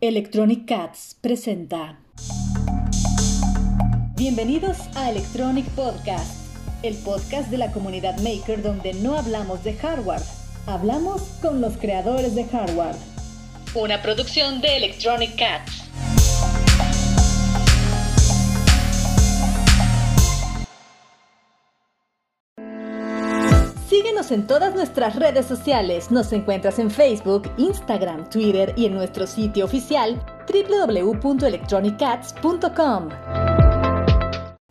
Electronic Cats presenta. Bienvenidos a Electronic Podcast, el podcast de la comunidad maker donde no hablamos de hardware, hablamos con los creadores de hardware. Una producción de Electronic Cats. Síguenos en todas nuestras redes sociales. Nos encuentras en Facebook, Instagram, Twitter y en nuestro sitio oficial www.electronicats.com.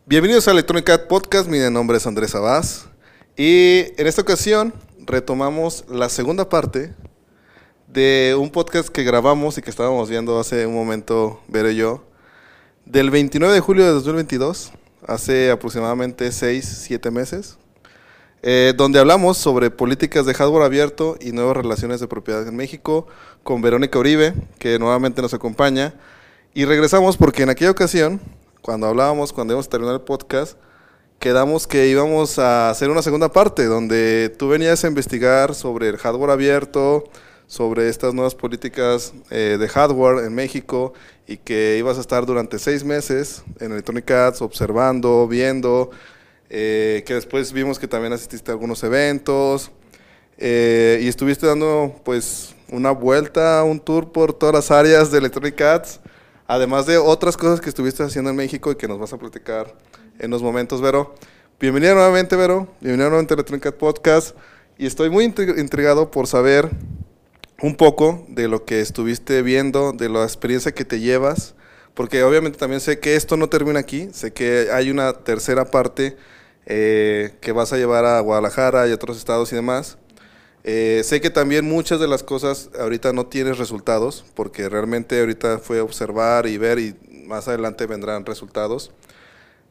Bienvenidos a Electronic Cat Podcast. Mi nombre es Andrés Abás. Y en esta ocasión retomamos la segunda parte de un podcast que grabamos y que estábamos viendo hace un momento, Vero y yo, del 29 de julio de 2022, hace aproximadamente 6, 7 meses eh, donde hablamos sobre políticas de hardware abierto y nuevas relaciones de propiedad en México, con Verónica Uribe, que nuevamente nos acompaña. Y regresamos porque en aquella ocasión, cuando hablábamos, cuando íbamos a terminar el podcast, quedamos que íbamos a hacer una segunda parte, donde tú venías a investigar sobre el hardware abierto, sobre estas nuevas políticas eh, de hardware en México y que ibas a estar durante seis meses en Electronic Arts observando, viendo, eh, que después vimos que también asististe a algunos eventos eh, y estuviste dando pues una vuelta, un tour por todas las áreas de Electronic Arts, además de otras cosas que estuviste haciendo en México y que nos vas a platicar en los momentos, Vero. Bienvenida nuevamente, Vero. Bienvenida nuevamente a Electronic Arts Podcast. Y estoy muy intrigado por saber un poco de lo que estuviste viendo, de la experiencia que te llevas, porque obviamente también sé que esto no termina aquí, sé que hay una tercera parte eh, que vas a llevar a Guadalajara y otros estados y demás. Eh, sé que también muchas de las cosas ahorita no tienes resultados, porque realmente ahorita fue observar y ver y más adelante vendrán resultados.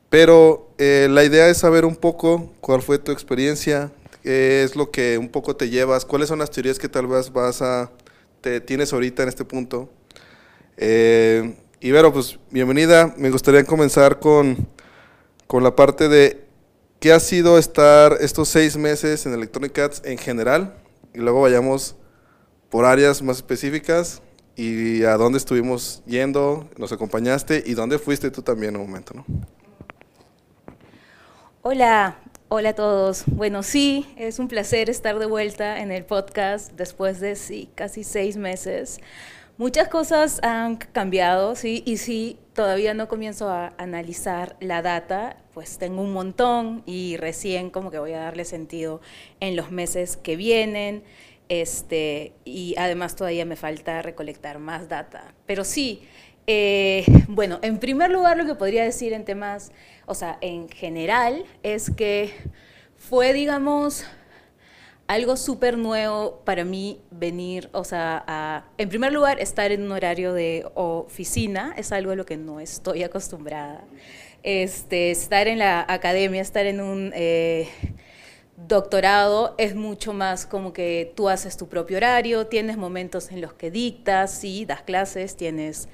Pero eh, la idea es saber un poco cuál fue tu experiencia, qué es lo que un poco te llevas, cuáles son las teorías que tal vez vas a, te tienes ahorita en este punto. y Vero, pues bienvenida. Me gustaría comenzar con, con la parte de ¿Qué ha sido estar estos seis meses en Electronic Arts en general? Y luego vayamos por áreas más específicas y a dónde estuvimos yendo, nos acompañaste y dónde fuiste tú también en un momento, ¿no? Hola, hola a todos. Bueno, sí, es un placer estar de vuelta en el podcast después de sí, casi seis meses. Muchas cosas han cambiado, sí, y sí, todavía no comienzo a analizar la data, pues tengo un montón y recién como que voy a darle sentido en los meses que vienen, este, y además todavía me falta recolectar más data. Pero sí, eh, bueno, en primer lugar lo que podría decir en temas, o sea, en general, es que fue, digamos, algo súper nuevo para mí venir, o sea, a, en primer lugar, estar en un horario de oficina, es algo a lo que no estoy acostumbrada. Este, estar en la academia, estar en un eh, doctorado es mucho más como que tú haces tu propio horario, tienes momentos en los que dictas, sí, das clases, tienes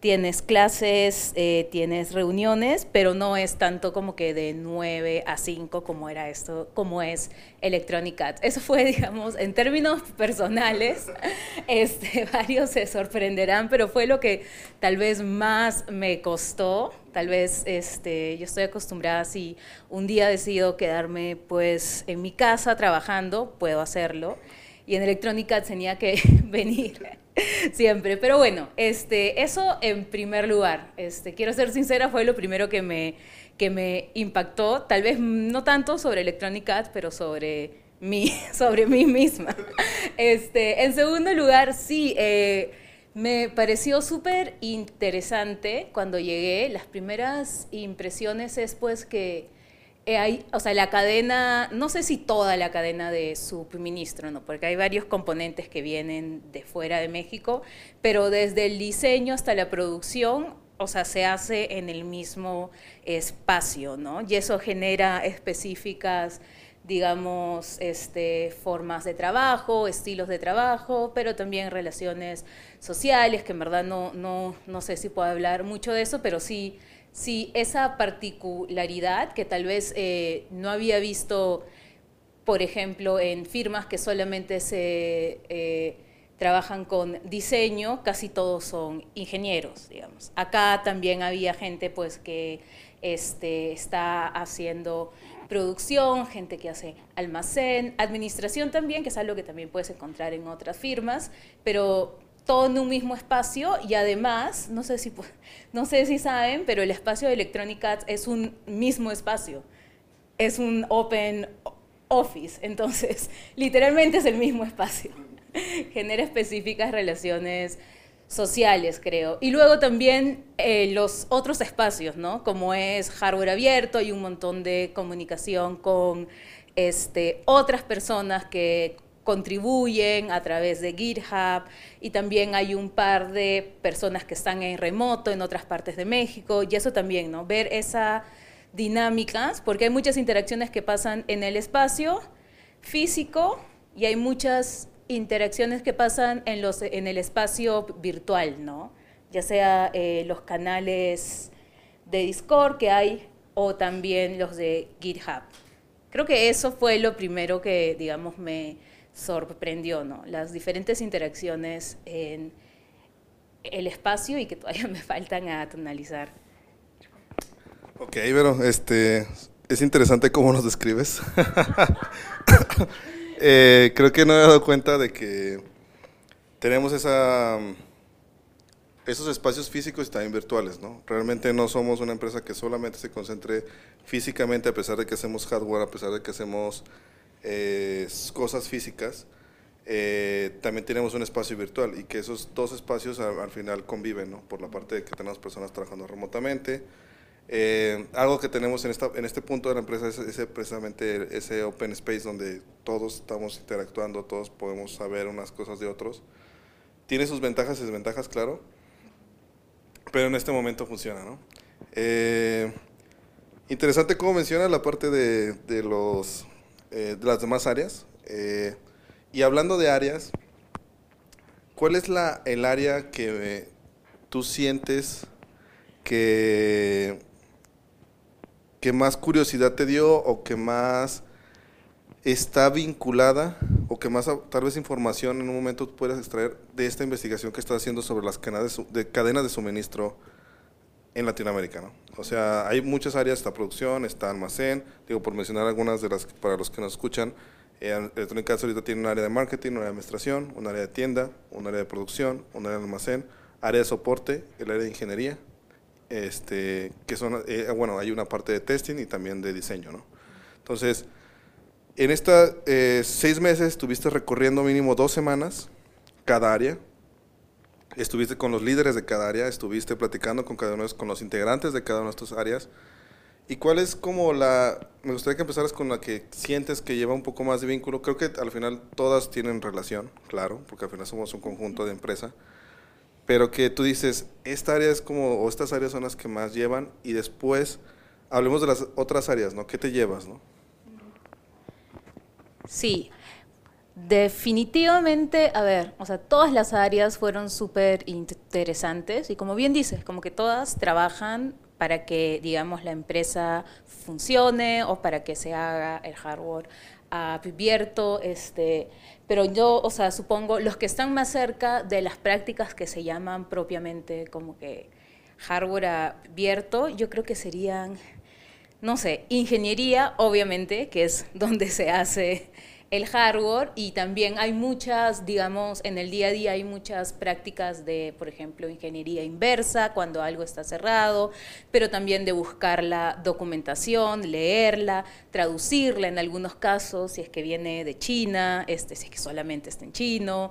tienes clases, eh, tienes reuniones, pero no es tanto como que de 9 a 5 como era esto, como es Electronic Arts. Eso fue, digamos, en términos personales, este, varios se sorprenderán, pero fue lo que tal vez más me costó. Tal vez este, yo estoy acostumbrada, si un día decido quedarme pues en mi casa trabajando, puedo hacerlo. Y en Electronic Arts tenía que venir Siempre, pero bueno, este, eso en primer lugar. Este, quiero ser sincera, fue lo primero que me, que me impactó, tal vez no tanto sobre Electronic Arts, pero sobre mí, sobre mí misma. Este, en segundo lugar, sí, eh, me pareció súper interesante cuando llegué. Las primeras impresiones es pues que hay, o sea, la cadena, no sé si toda la cadena de suministro, ¿no? porque hay varios componentes que vienen de fuera de México, pero desde el diseño hasta la producción, o sea, se hace en el mismo espacio, ¿no? Y eso genera específicas, digamos, este, formas de trabajo, estilos de trabajo, pero también relaciones sociales, que en verdad no, no, no sé si puedo hablar mucho de eso, pero sí Sí, esa particularidad que tal vez eh, no había visto, por ejemplo, en firmas que solamente se, eh, trabajan con diseño, casi todos son ingenieros, digamos. Acá también había gente pues que este, está haciendo producción, gente que hace almacén, administración también, que es algo que también puedes encontrar en otras firmas, pero todo en un mismo espacio y además, no sé si, no sé si saben, pero el espacio de Electronic Arts es un mismo espacio, es un open office, entonces literalmente es el mismo espacio. Genera específicas relaciones sociales, creo. Y luego también eh, los otros espacios, ¿no? Como es hardware abierto, y un montón de comunicación con este, otras personas que contribuyen a través de GitHub y también hay un par de personas que están en remoto en otras partes de México y eso también, ¿no? Ver esas dinámicas, porque hay muchas interacciones que pasan en el espacio físico y hay muchas interacciones que pasan en, los, en el espacio virtual, ¿no? Ya sea eh, los canales de Discord que hay o también los de GitHub. Creo que eso fue lo primero que, digamos, me sorprendió, ¿no? Las diferentes interacciones en el espacio y que todavía me faltan a analizar. Ok, pero este, es interesante cómo nos describes. Eh, creo que no he dado cuenta de que tenemos esa, esos espacios físicos y también virtuales, ¿no? Realmente no somos una empresa que solamente se concentre físicamente, a pesar de que hacemos hardware, a pesar de que hacemos eh, cosas físicas, eh, también tenemos un espacio virtual y que esos dos espacios al, al final conviven, ¿no? Por la parte de que tenemos personas trabajando remotamente, eh, algo que tenemos en, esta, en este punto de la empresa es, precisamente ese open space donde todos estamos interactuando, todos podemos saber unas cosas de otros. Tiene sus ventajas y desventajas, claro, pero en este momento funciona, ¿no? Eh, interesante cómo menciona la parte de, de los, eh, de las demás áreas. y hablando de áreas, ¿cuál es la, el área que tú sientes que que más curiosidad te dio o que más está vinculada o que más tal vez información en un momento puedas extraer de esta investigación que estás haciendo sobre las cadenas de, cadenas de suministro en Latinoamérica, ¿no? O sea, hay muchas áreas, está producción, está almacén, digo, por mencionar algunas de las para los que nos escuchan, eh, Electronic ahorita tiene un área de marketing, un área de administración, un área de tienda, un área de producción, un área de almacén, área de soporte, el área de ingeniería, este, que son, eh, bueno, hay una parte de testing y también de diseño, ¿no? Entonces, en estos eh, seis meses estuviste recorriendo mínimo dos semanas cada área, estuviste con los líderes de cada área, estuviste platicando con cada uno, con los integrantes de cada una de estas áreas. ¿Y cuál es como la, me gustaría que empezaras con la que sientes que lleva un poco más de vínculo? Creo que al final todas tienen relación, claro, porque al final somos un conjunto de empresa pero que tú dices, esta área es como, o estas áreas son las que más llevan, y después hablemos de las otras áreas, ¿no? ¿Qué te llevas, no? Sí, definitivamente, a ver, o sea, todas las áreas fueron súper interesantes, y como bien dices, como que todas trabajan para que, digamos, la empresa funcione o para que se haga el hardware abierto, este, pero yo, o sea, supongo, los que están más cerca de las prácticas que se llaman propiamente como que hardware abierto, yo creo que serían, no sé, ingeniería, obviamente, que es donde se hace el hardware y también hay muchas, digamos, en el día a día hay muchas prácticas de, por ejemplo, ingeniería inversa cuando algo está cerrado, pero también de buscar la documentación, leerla, traducirla en algunos casos, si es que viene de China, este, si es que solamente está en chino,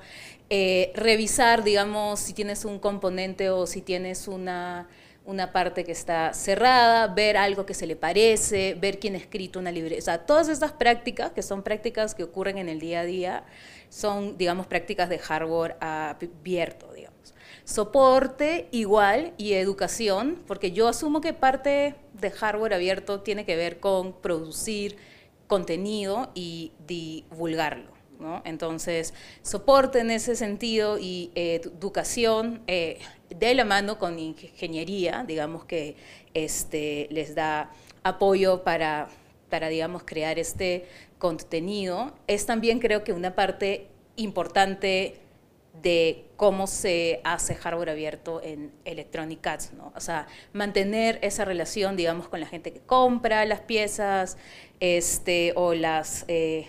eh, revisar, digamos, si tienes un componente o si tienes una una parte que está cerrada, ver algo que se le parece, ver quién ha escrito una librería. O sea, todas estas prácticas, que son prácticas que ocurren en el día a día, son, digamos, prácticas de hardware abierto, digamos. Soporte igual y educación, porque yo asumo que parte de hardware abierto tiene que ver con producir contenido y divulgarlo. Entonces, soporte en ese sentido y eh, educación eh, de la mano con ingeniería, digamos que este, les da apoyo para, para, digamos, crear este contenido, es también creo que una parte importante de cómo se hace hardware abierto en Electronic Arts, ¿no? O sea, mantener esa relación, digamos, con la gente que compra las piezas, este, o las... Eh,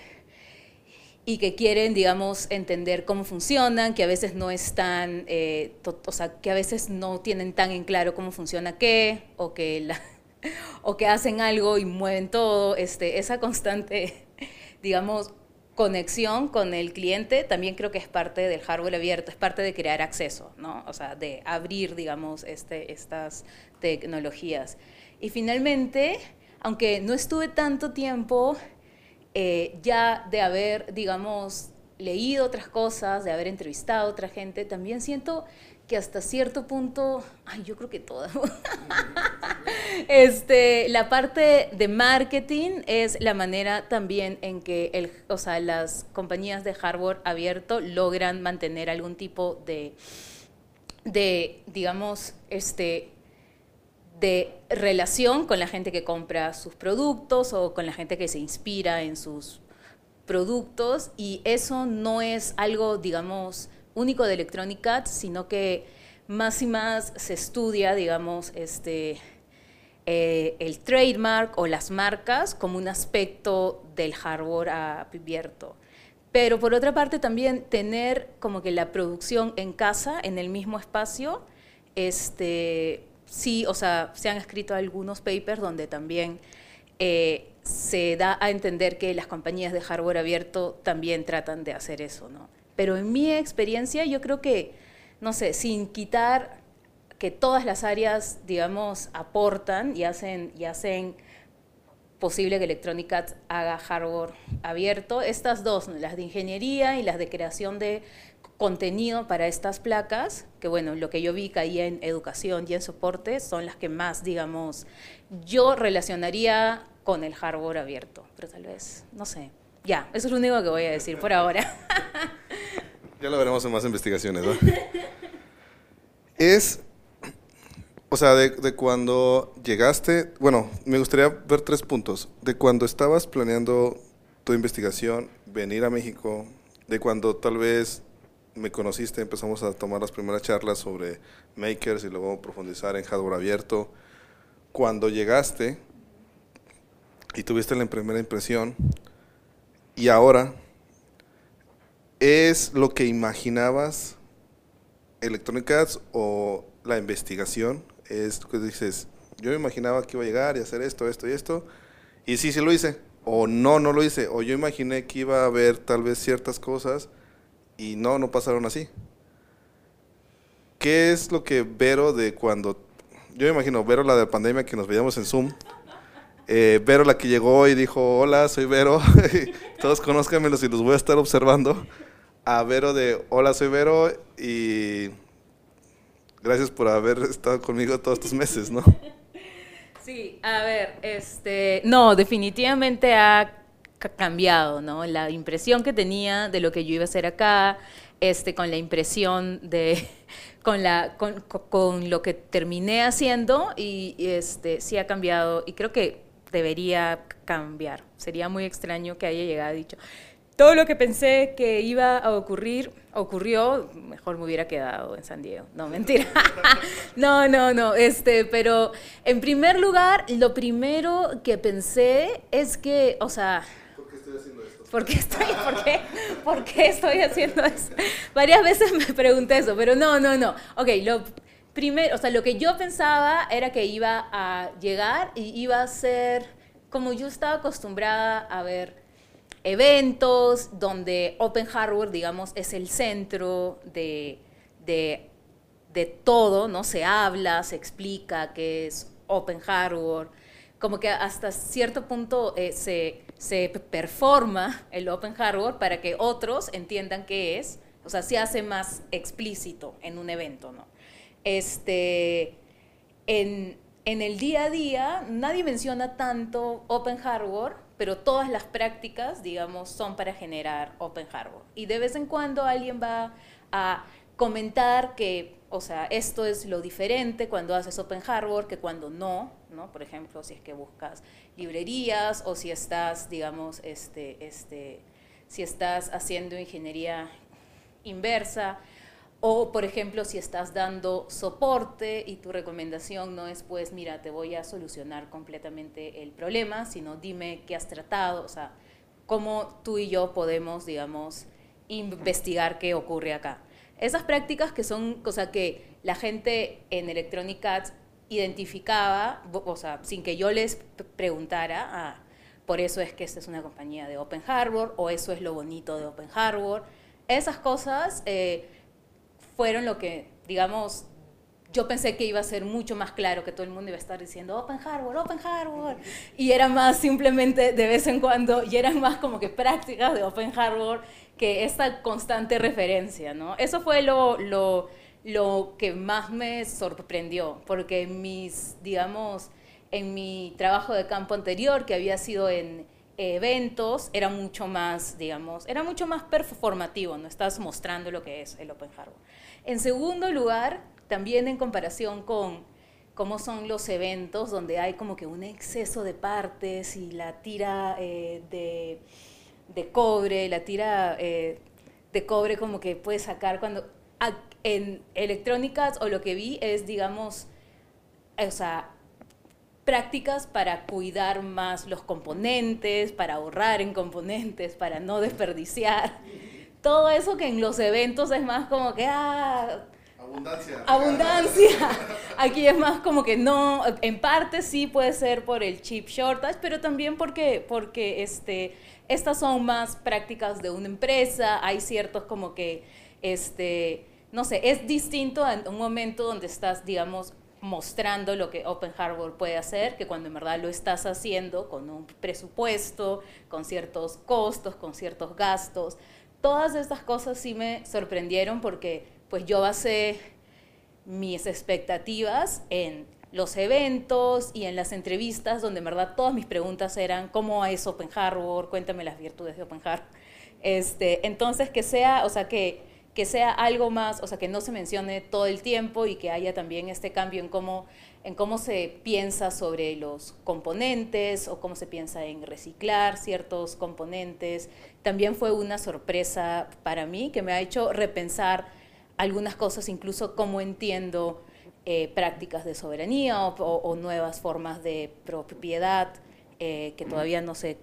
y que quieren, digamos, entender cómo funcionan, que a veces no están, eh, o sea, que a veces no tienen tan en claro cómo funciona qué, o que, la, o que hacen algo y mueven todo, este, esa constante, digamos, conexión con el cliente también creo que es parte del hardware abierto, es parte de crear acceso, ¿no? O sea, de abrir, digamos, este, estas tecnologías. Y finalmente, aunque no estuve tanto tiempo eh, ya de haber, digamos, leído otras cosas, de haber entrevistado a otra gente, también siento que hasta cierto punto, ay, yo creo que toda, este, la parte de marketing es la manera también en que el, o sea, las compañías de hardware abierto logran mantener algún tipo de, de digamos, este, de relación con la gente que compra sus productos o con la gente que se inspira en sus productos y eso no es algo, digamos, único de Electronic Arts, sino que más y más se estudia, digamos, este, eh, el trademark o las marcas como un aspecto del hardware abierto. Pero por otra parte también tener como que la producción en casa, en el mismo espacio, este, sí, o sea, se han escrito algunos papers donde también eh, se da a entender que las compañías de hardware abierto también tratan de hacer eso, ¿no? Pero en mi experiencia yo creo que, no sé, sin quitar que todas las áreas, digamos, aportan y hacen, y hacen posible que Electronic haga hardware abierto. Estas dos, las de ingeniería y las de creación de contenido para estas placas, que bueno, lo que yo vi caía en educación y en soporte, son las que más, digamos, yo relacionaría con el hardware abierto, pero tal vez, no sé. Ya, eso es lo único que voy a decir por ahora. Ya lo veremos en más investigaciones, ¿no? es, o sea, de, de, cuando llegaste, bueno, me gustaría ver tres puntos. De cuando estabas planeando tu investigación, venir a México, de cuando tal vez me conociste, empezamos a tomar las primeras charlas sobre makers y luego profundizar en hardware abierto. Cuando llegaste y tuviste la primera impresión, y ahora ¿Es lo que imaginabas Electronic Arts o la investigación? Es que dices, yo me imaginaba que iba a llegar y hacer esto, esto y esto, y sí, sí lo hice, o no, no lo hice, o yo imaginé que iba a haber tal vez ciertas cosas y no, no pasaron así. ¿Qué es lo que Vero de cuando, yo me imagino, Vero la de la pandemia que nos veíamos en Zoom, eh, Vero la que llegó y dijo, hola, soy Vero, todos conózcanmelos y los voy a estar observando a Vero de Hola, soy Vero y gracias por haber estado conmigo todos estos meses, ¿no? Sí, a ver, este, no, definitivamente ha cambiado, ¿no? La impresión que tenía de lo que yo iba a hacer acá, este, con la impresión de, con, la, con, lo que terminé haciendo y, y, este, sí ha cambiado y creo que debería cambiar. Sería muy extraño que haya llegado dicho, todo lo que pensé que iba a ocurrir ocurrió, mejor me hubiera quedado en San Diego. No, mentira. no, no, no. Este, pero en primer lugar, lo primero que pensé es que, o sea, ¿Por qué estoy por qué, por qué estoy haciendo eso? Varias veces me pregunté eso, pero no, no, no. Ok, lo primero, o sea, lo que yo pensaba era que iba a llegar y iba a ser como yo estaba acostumbrada a ver eventos donde Open Hardware, digamos, es el centro de, de, de, todo, ¿no? Se habla, se explica qué es Open Hardware, como que hasta cierto punto eh, se, se performa el Open Hardware para que otros entiendan qué es, o sea, se hace más explícito en un evento, ¿no? Este, en, en el día a día nadie menciona tanto Open Hardware, pero todas las prácticas, digamos, son para generar Open Hardware. Y de vez en cuando alguien va a comentar que, o sea, esto es lo diferente cuando haces Open Hardware que cuando no, ¿no? Por ejemplo, si es que buscas librerías o si estás, digamos, este, este, si estás haciendo ingeniería inversa. O, por ejemplo, si estás dando soporte y tu recomendación no es, pues, mira, te voy a solucionar completamente el problema, sino dime qué has tratado, o sea, cómo tú y yo podemos, digamos, investigar qué ocurre acá. Esas prácticas que son, o sea, que la gente en Electronic Arts identificaba, o sea, sin que yo les preguntara, ah, por eso es que esta es una compañía de Open Harbor, o eso es lo bonito de Open Harbor. Esas cosas... Eh, fueron lo que, digamos, yo pensé que iba a ser mucho más claro, que todo el mundo iba a estar diciendo Open Harbor, Open Harbor, y era más simplemente de vez en cuando, y eran más como que prácticas de Open Harbor que esta constante referencia, ¿no? Eso fue lo, lo, lo que más me sorprendió, porque mis, digamos, en mi trabajo de campo anterior, que había sido en eventos, era mucho más, digamos, era mucho más performativo, no estás mostrando lo que es el Open Harbor. En segundo lugar, también en comparación con cómo son los eventos donde hay como que un exceso de partes y la tira eh, de, cobre, la tira eh, de cobre como que puedes sacar cuando... En electrónicas o lo que vi es, digamos, o sea, prácticas para cuidar más los componentes, para ahorrar en componentes, para no desperdiciar todo eso que en los eventos es más como que, ah, Abundancia. Abundancia. Aquí es más como que no, en parte sí puede ser por el chip shortage, pero también porque, porque este, estas son más prácticas de una empresa, hay ciertos como que, este, no sé, es distinto en un momento donde estás, digamos, mostrando lo que Open Harbor puede hacer, que cuando en verdad lo estás haciendo con un presupuesto, con ciertos costos, con ciertos gastos todas estas cosas sí me sorprendieron porque pues yo basé mis expectativas en los eventos y en las entrevistas donde en verdad todas mis preguntas eran cómo es Open Harbor, cuéntame las virtudes de Open Harbor. Este, entonces que sea, o sea, que, que sea algo más, o sea, que no se mencione todo el tiempo y que haya también este cambio en cómo en cómo se piensa sobre los componentes o cómo se piensa en reciclar ciertos componentes. También fue una sorpresa para mí que me ha hecho repensar algunas cosas, incluso cómo entiendo eh, prácticas de soberanía o, nuevas formas de propiedad, eh, que todavía no sé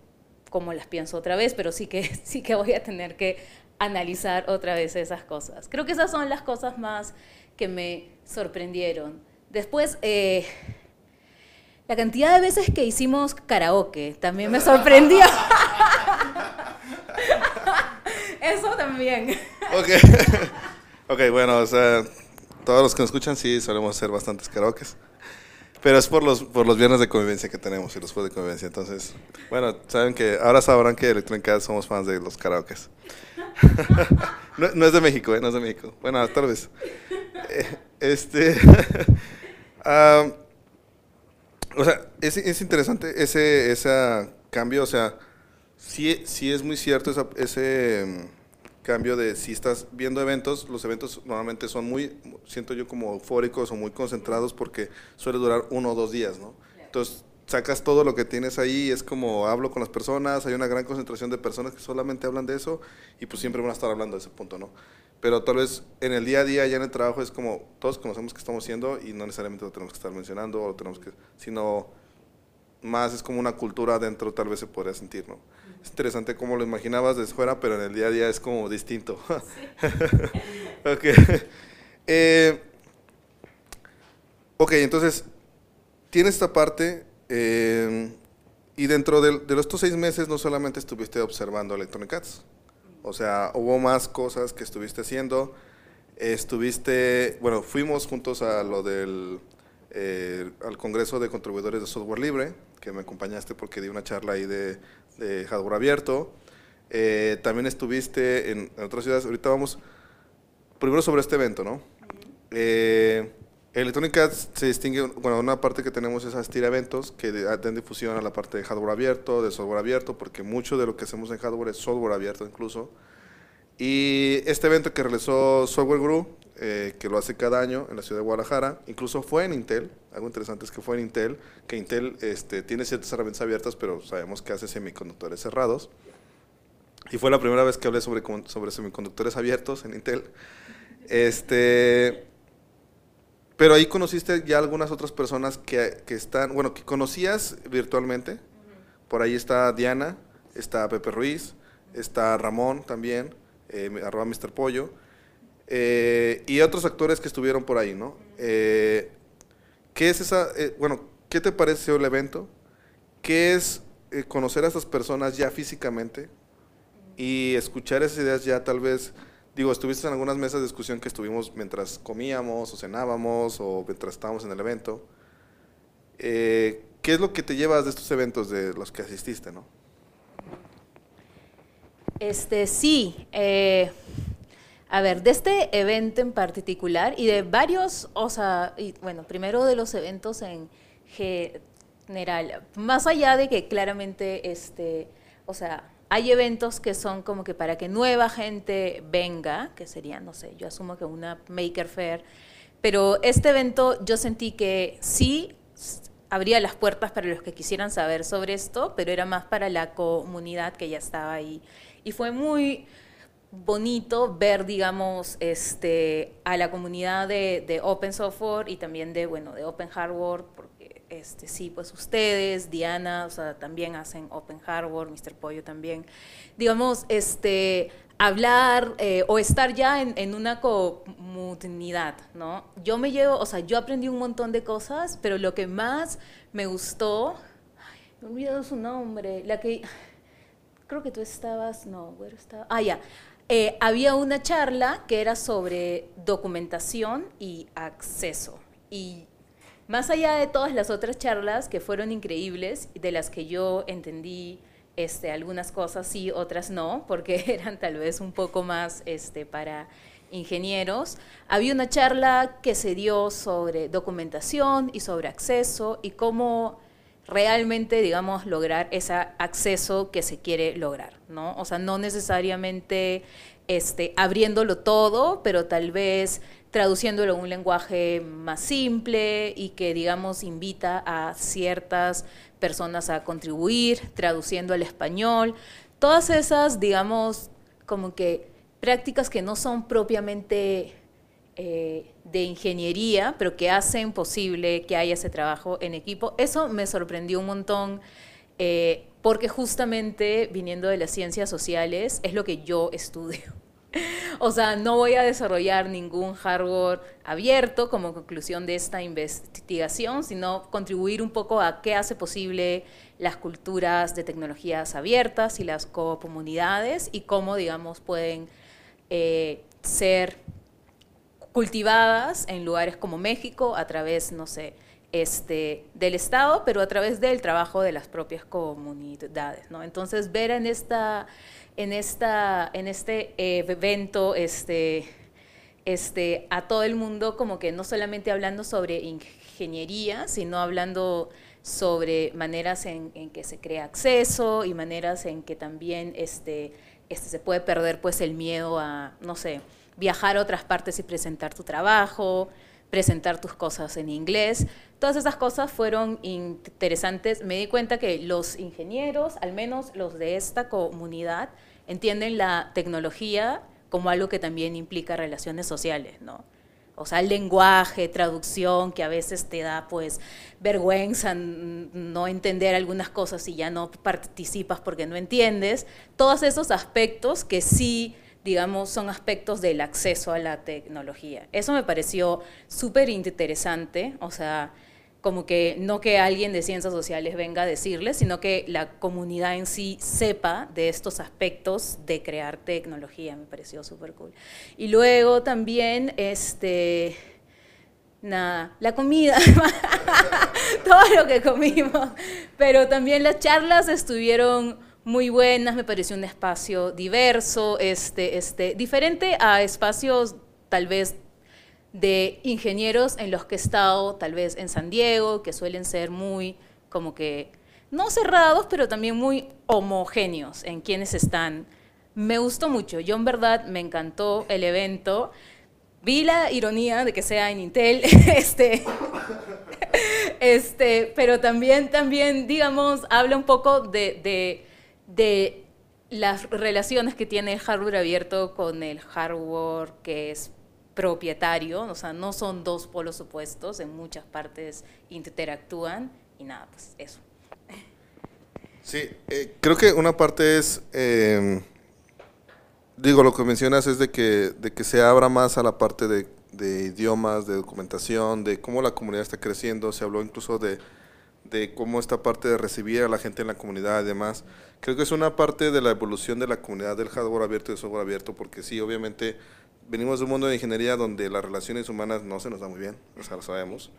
cómo las pienso otra vez, pero sí que, sí que voy a tener que analizar otra vez esas cosas. Creo que esas son las cosas más que me sorprendieron. Después, eh, la cantidad de veces que hicimos karaoke también me sorprendió. Eso también. Ok. ok, bueno, o sea, todos los que nos escuchan sí solemos hacer bastantes karaokes. Pero es por los, por los viernes de convivencia que tenemos y los juegos de convivencia. Entonces, bueno, saben que ahora sabrán que Electronic Arts somos fans de los karaokes. no, es de México, ¿eh? No es de México. Bueno, tal vez. Eh, este. o sea, es, es, interesante ese, ese cambio, o sea, sí, sí es muy cierto ese mm, cambio de si estás viendo eventos, los eventos normalmente son muy, siento yo como eufóricos o muy concentrados porque suele durar uno o dos días, ¿no? Entonces sacas todo lo que tienes ahí, es como hablo con las personas, hay una gran concentración de personas que solamente hablan de eso y pues siempre van a estar hablando de ese punto, ¿no? pero tal vez en el día a día, ya en el trabajo, es como todos conocemos qué estamos haciendo y no necesariamente lo tenemos que estar mencionando, o tenemos que, sino más es como una cultura dentro, tal vez se podría sentir, ¿no? Es interesante cómo lo imaginabas desde fuera, pero en el día a día es como distinto. ok. Eh, ok, entonces, tiene esta parte, eh, y dentro de, de, estos seis meses no solamente estuviste observando Electronic Arts, o sea, hubo más cosas que estuviste haciendo. Estuviste, bueno, fuimos juntos a lo del, eh, al Congreso de Contribuidores de Software Libre, que me acompañaste porque di una charla ahí de, hardware abierto. Eh, también estuviste en, otras ciudades. Ahorita vamos, primero sobre este evento, ¿no? Eh, Electronic Arts se distingue, bueno, una parte que tenemos es Astira Eventos, que dan difusión a la parte de hardware abierto, de software abierto, porque mucho de lo que hacemos en hardware es software abierto incluso. Y este evento que realizó Software Guru, eh, que lo hace cada año en la ciudad de Guadalajara, incluso fue en Intel, algo interesante es que fue en Intel, que Intel este, tiene ciertas herramientas abiertas, pero sabemos que hace semiconductores cerrados. y fue la primera vez que hablé sobre, sobre semiconductores abiertos en Intel. Este, pero ahí conociste ya algunas otras personas que, que están, bueno, que conocías virtualmente. Por ahí está Diana, está Pepe Ruiz, está Ramón también, eh, arroba Mr. Pollo, eh, y otros actores que estuvieron por ahí, ¿no? Eh, ¿Qué es esa, eh, bueno, qué te pareció el evento? ¿Qué es conocer a estas personas ya físicamente y escuchar esas ideas ya tal vez, digo, estuviste en algunas mesas de discusión que estuvimos mientras comíamos o cenábamos o mientras estábamos en el evento. ¿Qué es lo que te llevas de estos eventos de los que asististe, no? Este, sí. Eh, a ver, de este evento en particular y de varios, o sea, y, bueno, primero de los eventos en general, más allá de que claramente, este, o sea, hay eventos que son como que para que nueva gente venga, que sería, no sé, yo asumo que una Maker Fair, pero este evento yo sentí que sí abría las puertas para los que quisieran saber sobre esto, pero era más para la comunidad que ya estaba ahí. Y fue muy bonito ver, digamos, este, a la comunidad de, Open Software y también de, bueno, de Open Hardware, porque este, sí, pues ustedes, Diana, o sea, también hacen Open Hardware, Mr. Pollo también, digamos, este, hablar eh, o estar ya en, una comunidad, ¿no? Yo me llevo, o sea, yo aprendí un montón de cosas, pero lo que más me gustó, me he olvidado su nombre, la que creo que tú estabas, no, bueno, estaba, ah, ya. Eh, había una charla que era sobre documentación y acceso. Y más allá de todas las otras charlas que fueron increíbles, de las que yo entendí este, algunas cosas sí, otras no, porque eran tal vez un poco más este, para ingenieros, había una charla que se dio sobre documentación y sobre acceso y cómo realmente, digamos, lograr ese acceso que se quiere lograr, ¿no? O sea, no necesariamente este, abriéndolo todo, pero tal vez traduciéndolo a un lenguaje más simple y que, digamos, invita a ciertas personas a contribuir, traduciendo al español. Todas esas, digamos, como que prácticas que no son propiamente eh, de ingeniería, pero que hacen posible que haya ese trabajo en equipo. Eso me sorprendió un montón, eh, porque justamente viniendo de las ciencias sociales es lo que yo estudio. O sea, no voy a desarrollar ningún hardware abierto como conclusión de esta investigación, sino contribuir un poco a qué hace posible las culturas de tecnologías abiertas y las comunidades y cómo, digamos, pueden eh, ser cultivadas en lugares como México a través, no sé, este, del Estado, pero a través del trabajo de las propias comunidades, ¿no? Entonces, ver en, esta, en, esta, en este eh, evento este, este, a todo el mundo como que no solamente hablando sobre ingeniería, sino hablando sobre maneras en, que se crea acceso y maneras en que también este, este, se puede perder pues el miedo a, no sé, viajar a otras partes y presentar tu trabajo, presentar tus cosas en inglés. Todas esas cosas fueron interesantes. Me di cuenta que los ingenieros, al menos los de esta comunidad, entienden la tecnología como algo que también implica relaciones sociales, ¿no? O sea, lenguaje, traducción, que a veces te da pues vergüenza no entender algunas cosas y ya no participas porque no entiendes. Todos esos aspectos que sí digamos, son aspectos del acceso a la tecnología. Eso me pareció súper interesante, o sea, como que no que alguien de ciencias sociales venga a decirles, sino que la comunidad en sí sepa de estos aspectos de crear tecnología, me pareció súper cool. Y luego también, este, nada, la comida, todo lo que comimos, pero también las charlas estuvieron muy buenas, me pareció un espacio diverso, este, este, diferente a espacios tal vez de ingenieros en los que he estado, tal vez en San Diego, que suelen ser muy como que, no cerrados, pero también muy homogéneos en quienes están. Me gustó mucho, yo en verdad me encantó el evento. Vi la ironía de que sea en Intel, este, este, pero también, también, digamos, habla un poco de de las relaciones que tiene el hardware abierto con el hardware que es propietario, o sea, no son dos polos opuestos, en muchas partes interactúan y nada, pues eso. Sí, eh, creo que una parte es, em, digo, lo que mencionas es de que, de que se abra más a la parte de, de idiomas, de documentación, de cómo la comunidad está creciendo, se habló incluso de de cómo esta parte de recibir a la gente en la comunidad y demás. Creo que es una parte de la evolución de la comunidad del hardware abierto y del software abierto, porque sí, obviamente venimos de un mundo de ingeniería donde las relaciones humanas no se nos da muy bien, o sea, lo sabemos.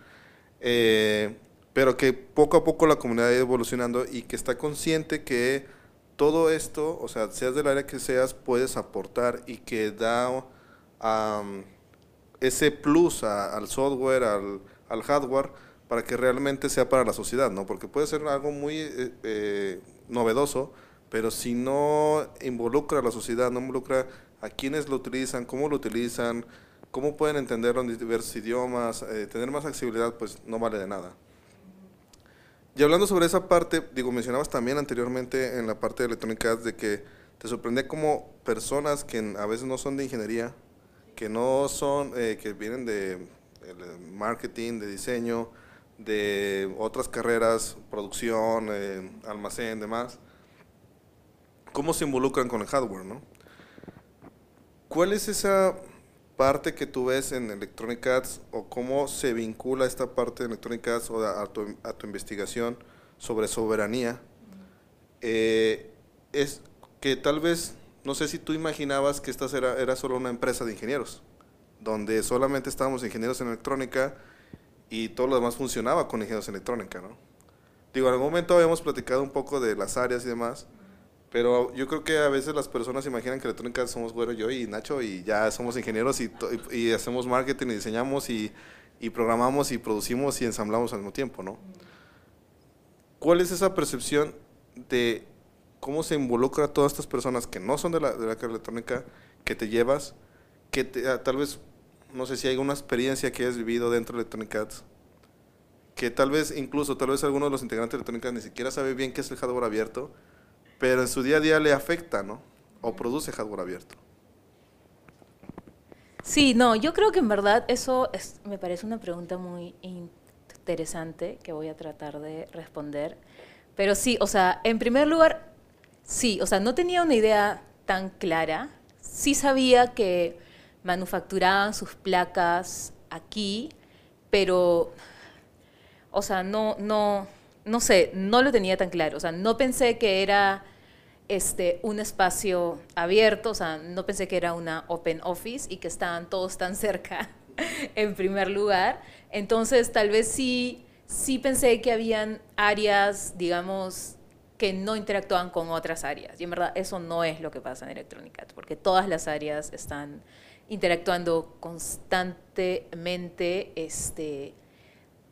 Eh, pero que poco a poco la comunidad ido evolucionando y que está consciente que todo esto, o sea, seas del área que seas, puedes aportar y que da ese plus al software, al, al hardware, para que realmente sea para la sociedad, ¿no? Porque puede ser algo muy eh, eh, novedoso, pero si no involucra a la sociedad, no involucra a quienes lo utilizan, cómo lo utilizan, cómo pueden entenderlo en diversos idiomas, eh, tener más accesibilidad, pues no vale de nada. Y hablando sobre esa parte, digo, mencionabas también anteriormente en la parte de electrónica de que te sorprende como personas que a veces no son de ingeniería, que no son, que vienen de marketing, de diseño, de otras carreras, producción, eh, almacén, demás, cómo se involucran con el hardware, ¿no? ¿Cuál es esa parte que tú ves en Electronic Arts o cómo se vincula esta parte de Electronic Arts o a, tu, investigación sobre soberanía? Eh, es que tal vez, no sé si tú imaginabas que esta era, era solo una empresa de ingenieros, donde solamente estábamos ingenieros en electrónica, y todo lo demás funcionaba con ingenieros electrónica, ¿no? Digo, en algún momento habíamos platicado un poco de las áreas y demás, pero yo creo que a veces las personas imaginan que electrónica somos Güero, yo y Nacho y ya somos ingenieros y, y, hacemos marketing y diseñamos y, y, programamos y producimos y ensamblamos al mismo tiempo, ¿no? ¿Cuál es esa percepción de cómo se involucra a todas estas personas que no son de la, de la electrónica, que te llevas, que tal vez no sé si hay alguna experiencia que hayas vivido dentro de Electronic Arts, que tal vez incluso, tal vez alguno de los integrantes de Electronic ni siquiera sabe bien qué es el hardware abierto, pero en su día a día le afecta, ¿no? O produce hardware abierto. Sí, no, yo creo que en verdad eso es, me parece una pregunta muy interesante que voy a tratar de responder. Pero sí, o sea, en primer lugar, sí, o sea, no tenía una idea tan clara. Sí sabía que manufacturaban sus placas aquí, pero, o sea, no, no, no sé, no lo tenía tan claro. O sea, no pensé que era este, un espacio abierto, o sea, no pensé que era una open office y que estaban todos tan cerca en primer lugar. Entonces, tal vez sí, sí pensé que habían áreas, digamos, que no interactuaban con otras áreas. Y en verdad eso no es lo que pasa en Electronic porque todas las áreas están interactuando constantemente este,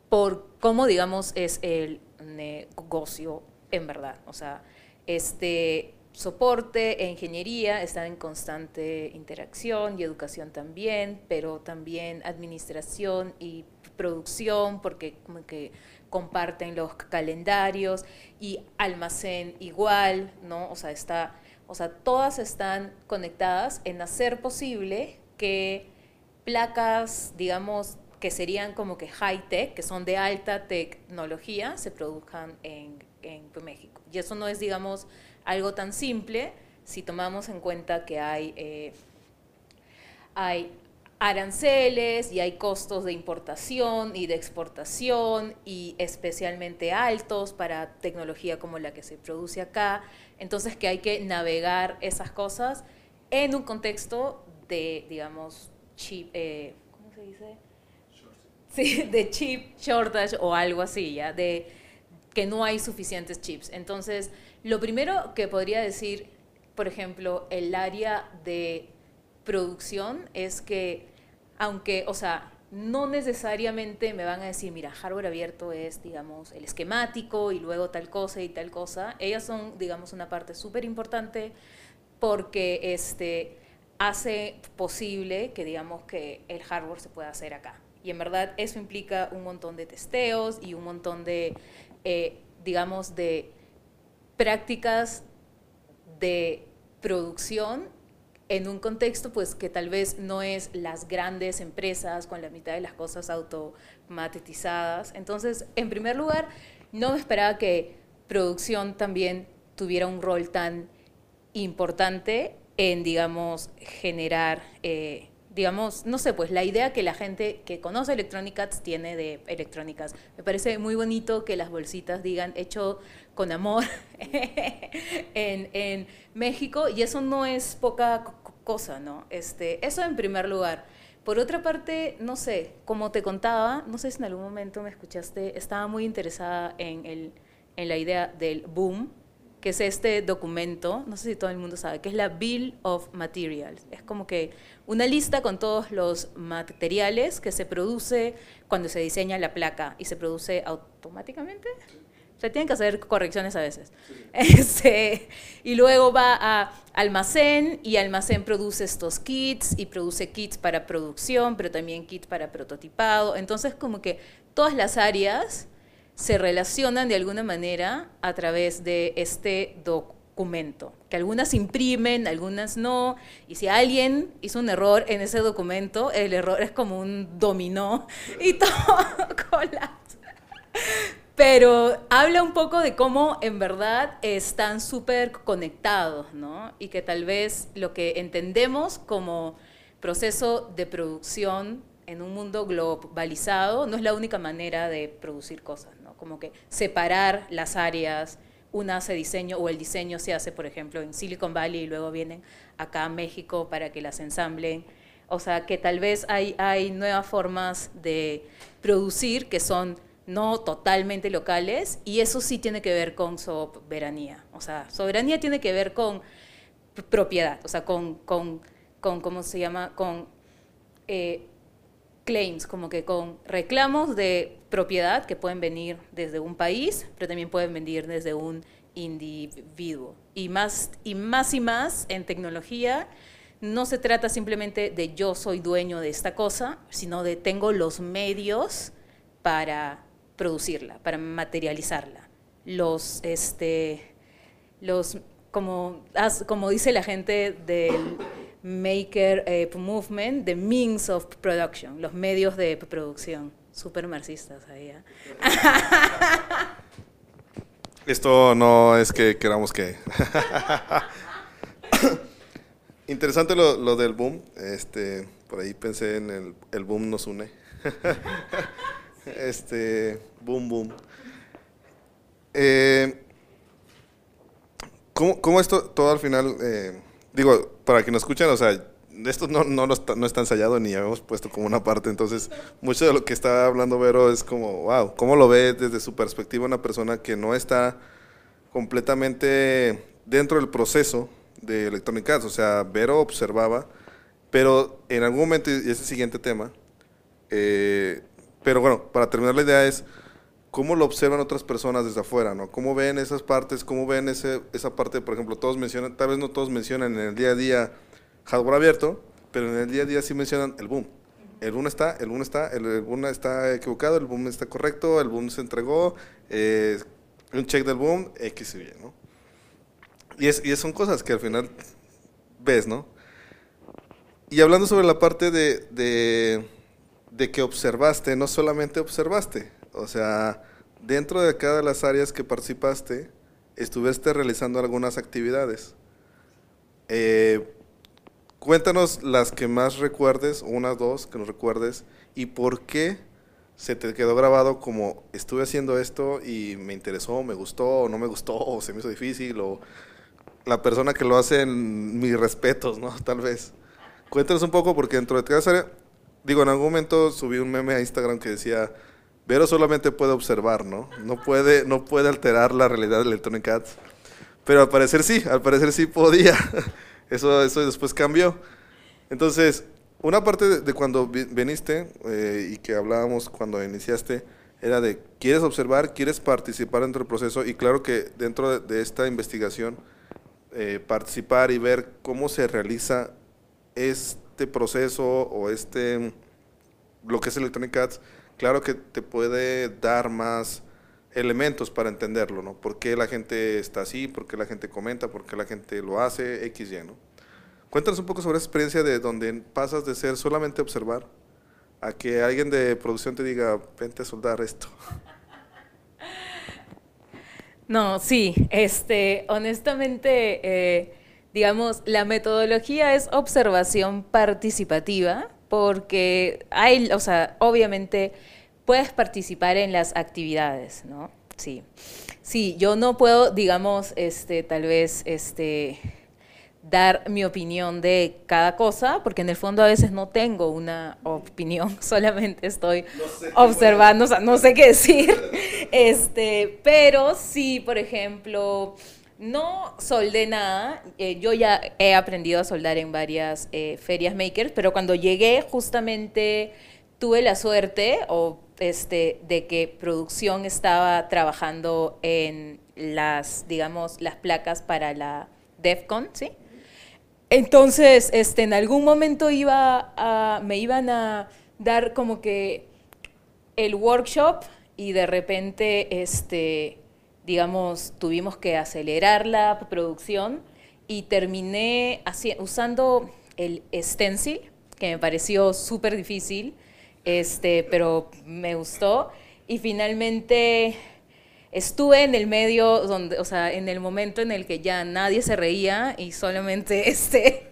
por cómo, digamos, es el negocio en verdad. O sea, este soporte e ingeniería están en constante interacción y educación también, pero también administración y producción, porque como que comparten los calendarios y almacén igual, ¿no? O sea, está, o sea, todas están conectadas en hacer posible que placas, digamos, que serían como que high-tech, que son de alta tecnología, se produzcan en, México. Y eso no es, digamos, algo tan simple si tomamos en cuenta que hay, eh, hay aranceles y hay costos de importación y de exportación y especialmente altos para tecnología como la que se produce acá. Entonces que hay que navegar esas cosas en un contexto de, digamos, chip, eh, ¿cómo se dice? Sí, de chip shortage o algo así, ¿ya? De que no hay suficientes chips. Entonces, lo primero que podría decir, por ejemplo, el área de producción es que, aunque, o sea, no necesariamente me van a decir, mira, hardware abierto es, digamos, el esquemático y luego tal cosa y tal cosa. Ellas son, digamos, una parte súper importante porque este, hace posible que digamos que el hardware se pueda hacer acá. Y en verdad eso implica un montón de testeos y un montón de, eh, digamos, de prácticas de producción en un contexto pues que tal vez no es las grandes empresas con la mitad de las cosas automatizadas. Entonces, en primer lugar, no me esperaba que producción también tuviera un rol tan importante en, digamos, generar eh, digamos, no sé, pues la idea que la gente que conoce Electronic Arts tiene de electrónicas. Me parece muy bonito que las bolsitas digan hecho con amor en, en, México y eso no es poca cosa, ¿no? Este, eso en primer lugar. Por otra parte, no sé, como te contaba, no sé si en algún momento me escuchaste, estaba muy interesada en, el, en la idea del boom, que es este documento, no sé si todo el mundo sabe, que es la Bill of Materials. Es como que una lista con todos los materiales que se produce cuando se diseña la placa y se produce automáticamente. O sea, tienen que hacer correcciones a veces. Este, y luego va a almacén y almacén produce estos kits y produce kits para producción, pero también kits para prototipado. Entonces, como que todas las áreas se relacionan de alguna manera a través de este documento, que algunas imprimen, algunas no, y si alguien hizo un error en ese documento, el error es como un dominó y todo colapsa. Pero habla un poco de cómo en verdad están súper conectados, ¿no? Y que tal vez lo que entendemos como proceso de producción en un mundo globalizado no es la única manera de producir cosas. Como que separar las áreas, una hace diseño o el diseño se hace, por ejemplo, en Silicon Valley y luego vienen acá a México para que las ensamblen. O sea, que tal vez hay, hay nuevas formas de producir que son no totalmente locales y eso sí tiene que ver con soberanía. O sea, soberanía tiene que ver con propiedad, o sea, con, con, con ¿cómo se llama? Con eh, claims, como que con reclamos de propiedad que pueden venir desde un país, pero también pueden venir desde un individuo. Y más y más, y más en tecnología no se trata simplemente de yo soy dueño de esta cosa, sino de tengo los medios para producirla, para materializarla. Los, este, los como, como dice la gente del maker eh, movement, the means of production, los medios de producción. Super marxistas ahí. ¿eh? Esto no es que queramos que... Interesante lo, lo, del boom. Este, por ahí pensé en el, el boom nos une. este, boom, boom. Eh, ¿cómo, ¿cómo, esto todo al final eh, digo, para que nos escuchen, o sea, esto no, no, está, no está ensayado ni habíamos puesto como una parte, entonces mucho de lo que está hablando Vero es como, wow, ¿cómo lo ve desde su perspectiva una persona que no está completamente dentro del proceso de Electronic Arts? O sea, Vero observaba, pero en algún momento, y es el siguiente tema, eh, pero bueno, para terminar la idea es cómo lo observan otras personas desde afuera, ¿no? ¿Cómo ven esas partes? ¿Cómo ven ese, esa parte, por ejemplo, todos mencionan, tal vez no todos mencionan en el día a día hardware abierto, pero en el día a día sí mencionan el boom. El boom está, el boom está, el, boom está equivocado, el boom está correcto, el boom se entregó, eh, un check del boom, X y Y, ¿no? Y, es, y son cosas que al final ves, ¿no? Y hablando sobre la parte de, de, de que observaste, no solamente observaste, o sea, dentro de cada de las áreas que participaste, estuviste realizando algunas actividades. Eh, cuéntanos las que más recuerdes, una, dos, que nos recuerdes, y por qué se te quedó grabado como estuve haciendo esto y me interesó, me gustó, no me gustó, se me hizo difícil, o la persona que lo hace, en mis respetos, ¿no? Tal vez. Cuéntanos un poco, porque dentro de área, digo, en algún momento subí un meme a Instagram que decía, Vero solamente puede observar, ¿no? No puede, no puede alterar la realidad de Electronic Arts. Pero al parecer sí, al parecer sí podía. Eso, eso después cambió. Entonces, una parte de, cuando viniste eh, y que hablábamos cuando iniciaste era de, ¿quieres observar? ¿Quieres participar dentro del proceso? Y claro que dentro de, esta investigación, eh, participar y ver cómo se realiza este proceso o este, lo que es Electronic Arts, claro que te puede dar más elementos para entenderlo, ¿no? ¿Por qué la gente está así? ¿Por qué la gente comenta? ¿Por qué la gente lo hace? X, Y, ¿no? Cuéntanos un poco sobre esa experiencia de donde pasas de ser solamente observar a que alguien de producción te diga, vente a soldar esto. No, sí, este, honestamente, eh, digamos, la metodología es observación participativa, porque hay, o sea, obviamente puedes participar en las actividades, ¿no? Sí. Sí, yo no puedo, digamos, este, tal vez, este, dar mi opinión de cada cosa, porque en el fondo a veces no tengo una opinión, solamente estoy observando, o sea, no sé qué decir. Este, pero sí, por ejemplo, no soldé nada. Eh, yo ya he aprendido a soldar en varias eh, ferias makers, pero cuando llegué justamente tuve la suerte o este, de que producción estaba trabajando en las, digamos, las placas para la DEFCON, ¿sí? Entonces, este, en algún momento iba me iban a dar como que el workshop y de repente, este, digamos, tuvimos que acelerar la producción y terminé usando el stencil, que me pareció súper difícil, este, pero me gustó. Y finalmente estuve en el medio, donde, o sea, en el momento en el que ya nadie se reía y solamente este,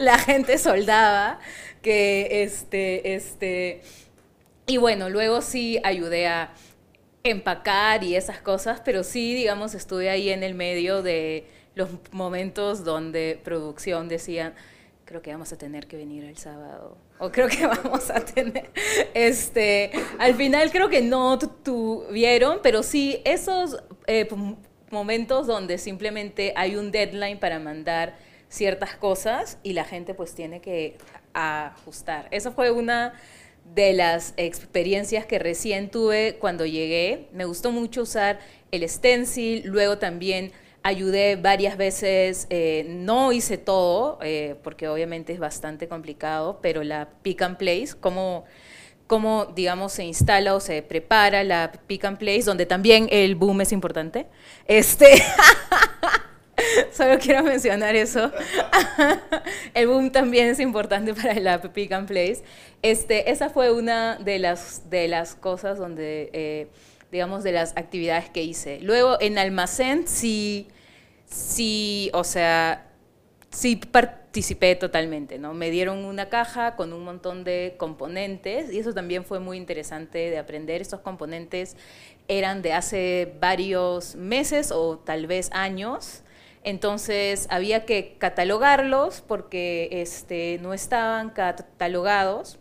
la gente soldaba, que este, este, y bueno, luego sí ayudé a empacar y esas cosas, pero sí, digamos, estuve ahí en el medio de los momentos donde producción decían, creo que vamos a tener que venir el sábado, o creo que vamos a tener, este, al final creo que no tuvieron, pero sí esos eh, momentos donde simplemente hay un deadline para mandar ciertas cosas y la gente pues tiene que ajustar. Eso fue una de las experiencias que recién tuve cuando llegué. Me gustó mucho usar el stencil, luego también ayudé varias veces, eh, no hice todo, eh, porque obviamente es bastante complicado, pero la pick and place, cómo, cómo, digamos, se instala o se prepara la pick and place, donde también el boom es importante. Este... Solo quiero mencionar eso. el boom también es importante para la pick and place. Este, esa fue una de las, de las cosas donde, eh, digamos, de las actividades que hice. Luego, en almacén, sí, sí, o sea, sí participé totalmente, ¿no? Me dieron una caja con un montón de componentes y eso también fue muy interesante de aprender. Estos componentes eran de hace varios meses o tal vez años entonces había que catalogarlos porque este, no estaban catalogados.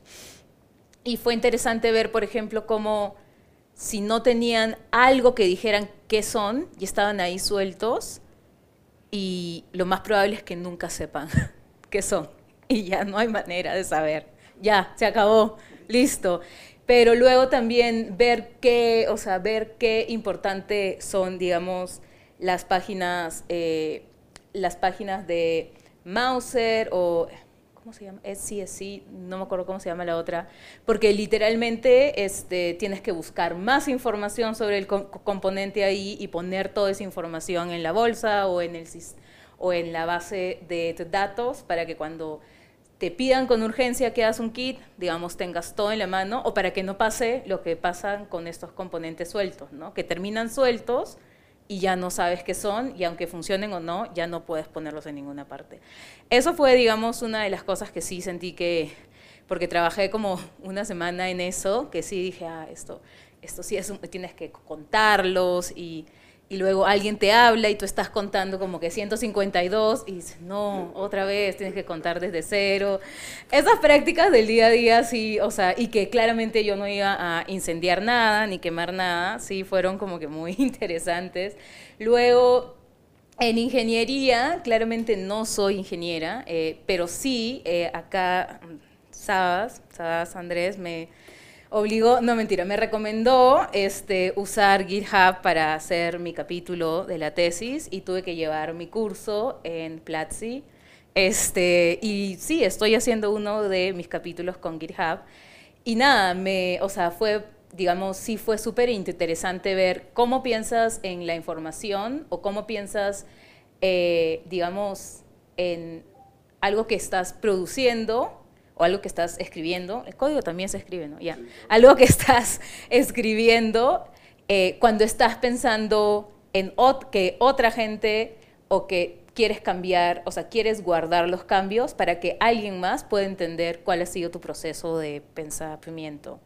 Y fue interesante ver, por ejemplo, cómo si no tenían algo que dijeran qué son y estaban ahí sueltos, y lo más probable es que nunca sepan qué son. Y ya no hay manera de saber. Ya, se acabó, listo. Pero luego también ver qué, o sea, ver qué importante son, digamos, las páginas, eh, las páginas de Mauser o ¿cómo se llama? SCSC, no me acuerdo cómo se llama la otra, porque literalmente este, tienes que buscar más información sobre el componente ahí y poner toda esa información en la bolsa o en, el, o en la base de datos para que cuando te pidan con urgencia que hagas un kit, digamos, tengas todo en la mano, o para que no pase lo que pasa con estos componentes sueltos, ¿no? que terminan sueltos y ya no sabes qué son y aunque funcionen o no, ya no puedes ponerlos en ninguna parte. Eso fue, digamos, una de las cosas que sí sentí que, porque trabajé como una semana en eso, que sí dije, ah, esto, esto sí es, tienes que contarlos y y luego alguien te habla y tú estás contando como que 152 y dices, no, otra vez tienes que contar desde cero. Esas prácticas del día a día, sí, o sea, y que claramente yo no iba a incendiar nada ni quemar nada, sí, fueron como que muy interesantes. Luego, en ingeniería, claramente no soy ingeniera, eh, pero sí, eh, acá, Sabas, Sabas Andrés, me obligó, no mentira, me recomendó este, usar GitHub para hacer mi capítulo de la tesis y tuve que llevar mi curso en Platzi. Este, y sí, estoy haciendo uno de mis capítulos con GitHub. Y nada, me, o sea, fue digamos, sí fue súper interesante ver cómo piensas en la información o cómo piensas, eh, digamos, en algo que estás produciendo o algo que estás escribiendo. El código también se escribe, ¿no? Ya. Algo que estás escribiendo eh, cuando estás pensando en que otra gente o que quieres cambiar, o sea, quieres guardar los cambios para que alguien más pueda entender cuál ha sido tu proceso de pensamiento.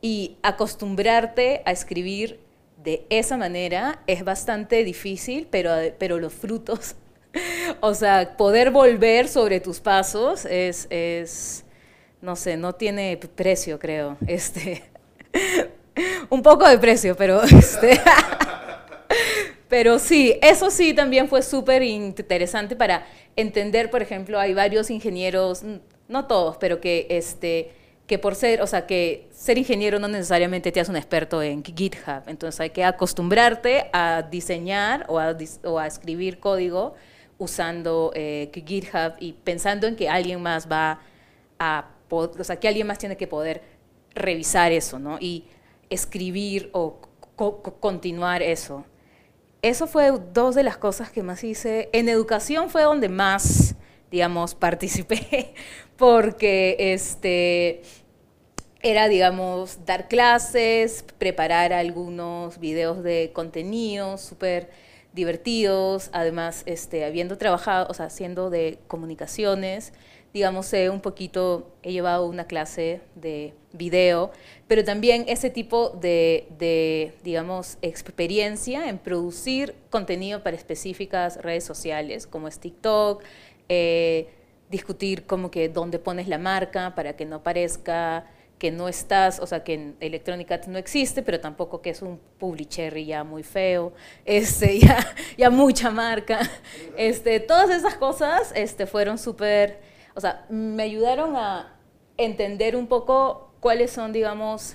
Y acostumbrarte a escribir de esa manera es bastante difícil, pero, pero los frutos, o sea, poder volver sobre tus pasos es, es no sé, no tiene precio, creo. Este, un poco de precio, pero este, pero sí, eso sí también fue súper interesante para entender, por ejemplo, hay varios ingenieros, no todos, pero que este que por ser, o sea, que ser ingeniero no necesariamente te hace un experto en GitHub, entonces hay que acostumbrarte a diseñar o o a escribir código usando eh, GitHub y pensando en que alguien más va a, o sea, que alguien más tiene que poder revisar eso, ¿no? Y escribir o continuar eso. Eso fue dos de las cosas que más hice. En educación fue donde más, digamos, participé, porque este, era, digamos, dar clases, preparar algunos videos de contenido súper divertidos, además, este, habiendo trabajado, o sea, haciendo de comunicaciones, digamos, sé un poquito, he llevado una clase de video, pero también ese tipo de, de, digamos, experiencia en producir contenido para específicas redes sociales, como es TikTok, eh, discutir como que dónde pones la marca para que no parezca que no estás, o sea, que en Electronic Arts no existe, pero tampoco que es un Publicherry ya muy feo, este, ya, ya mucha marca. Este, todas esas cosas este, fueron súper, o sea, me ayudaron a entender un poco cuáles son, digamos,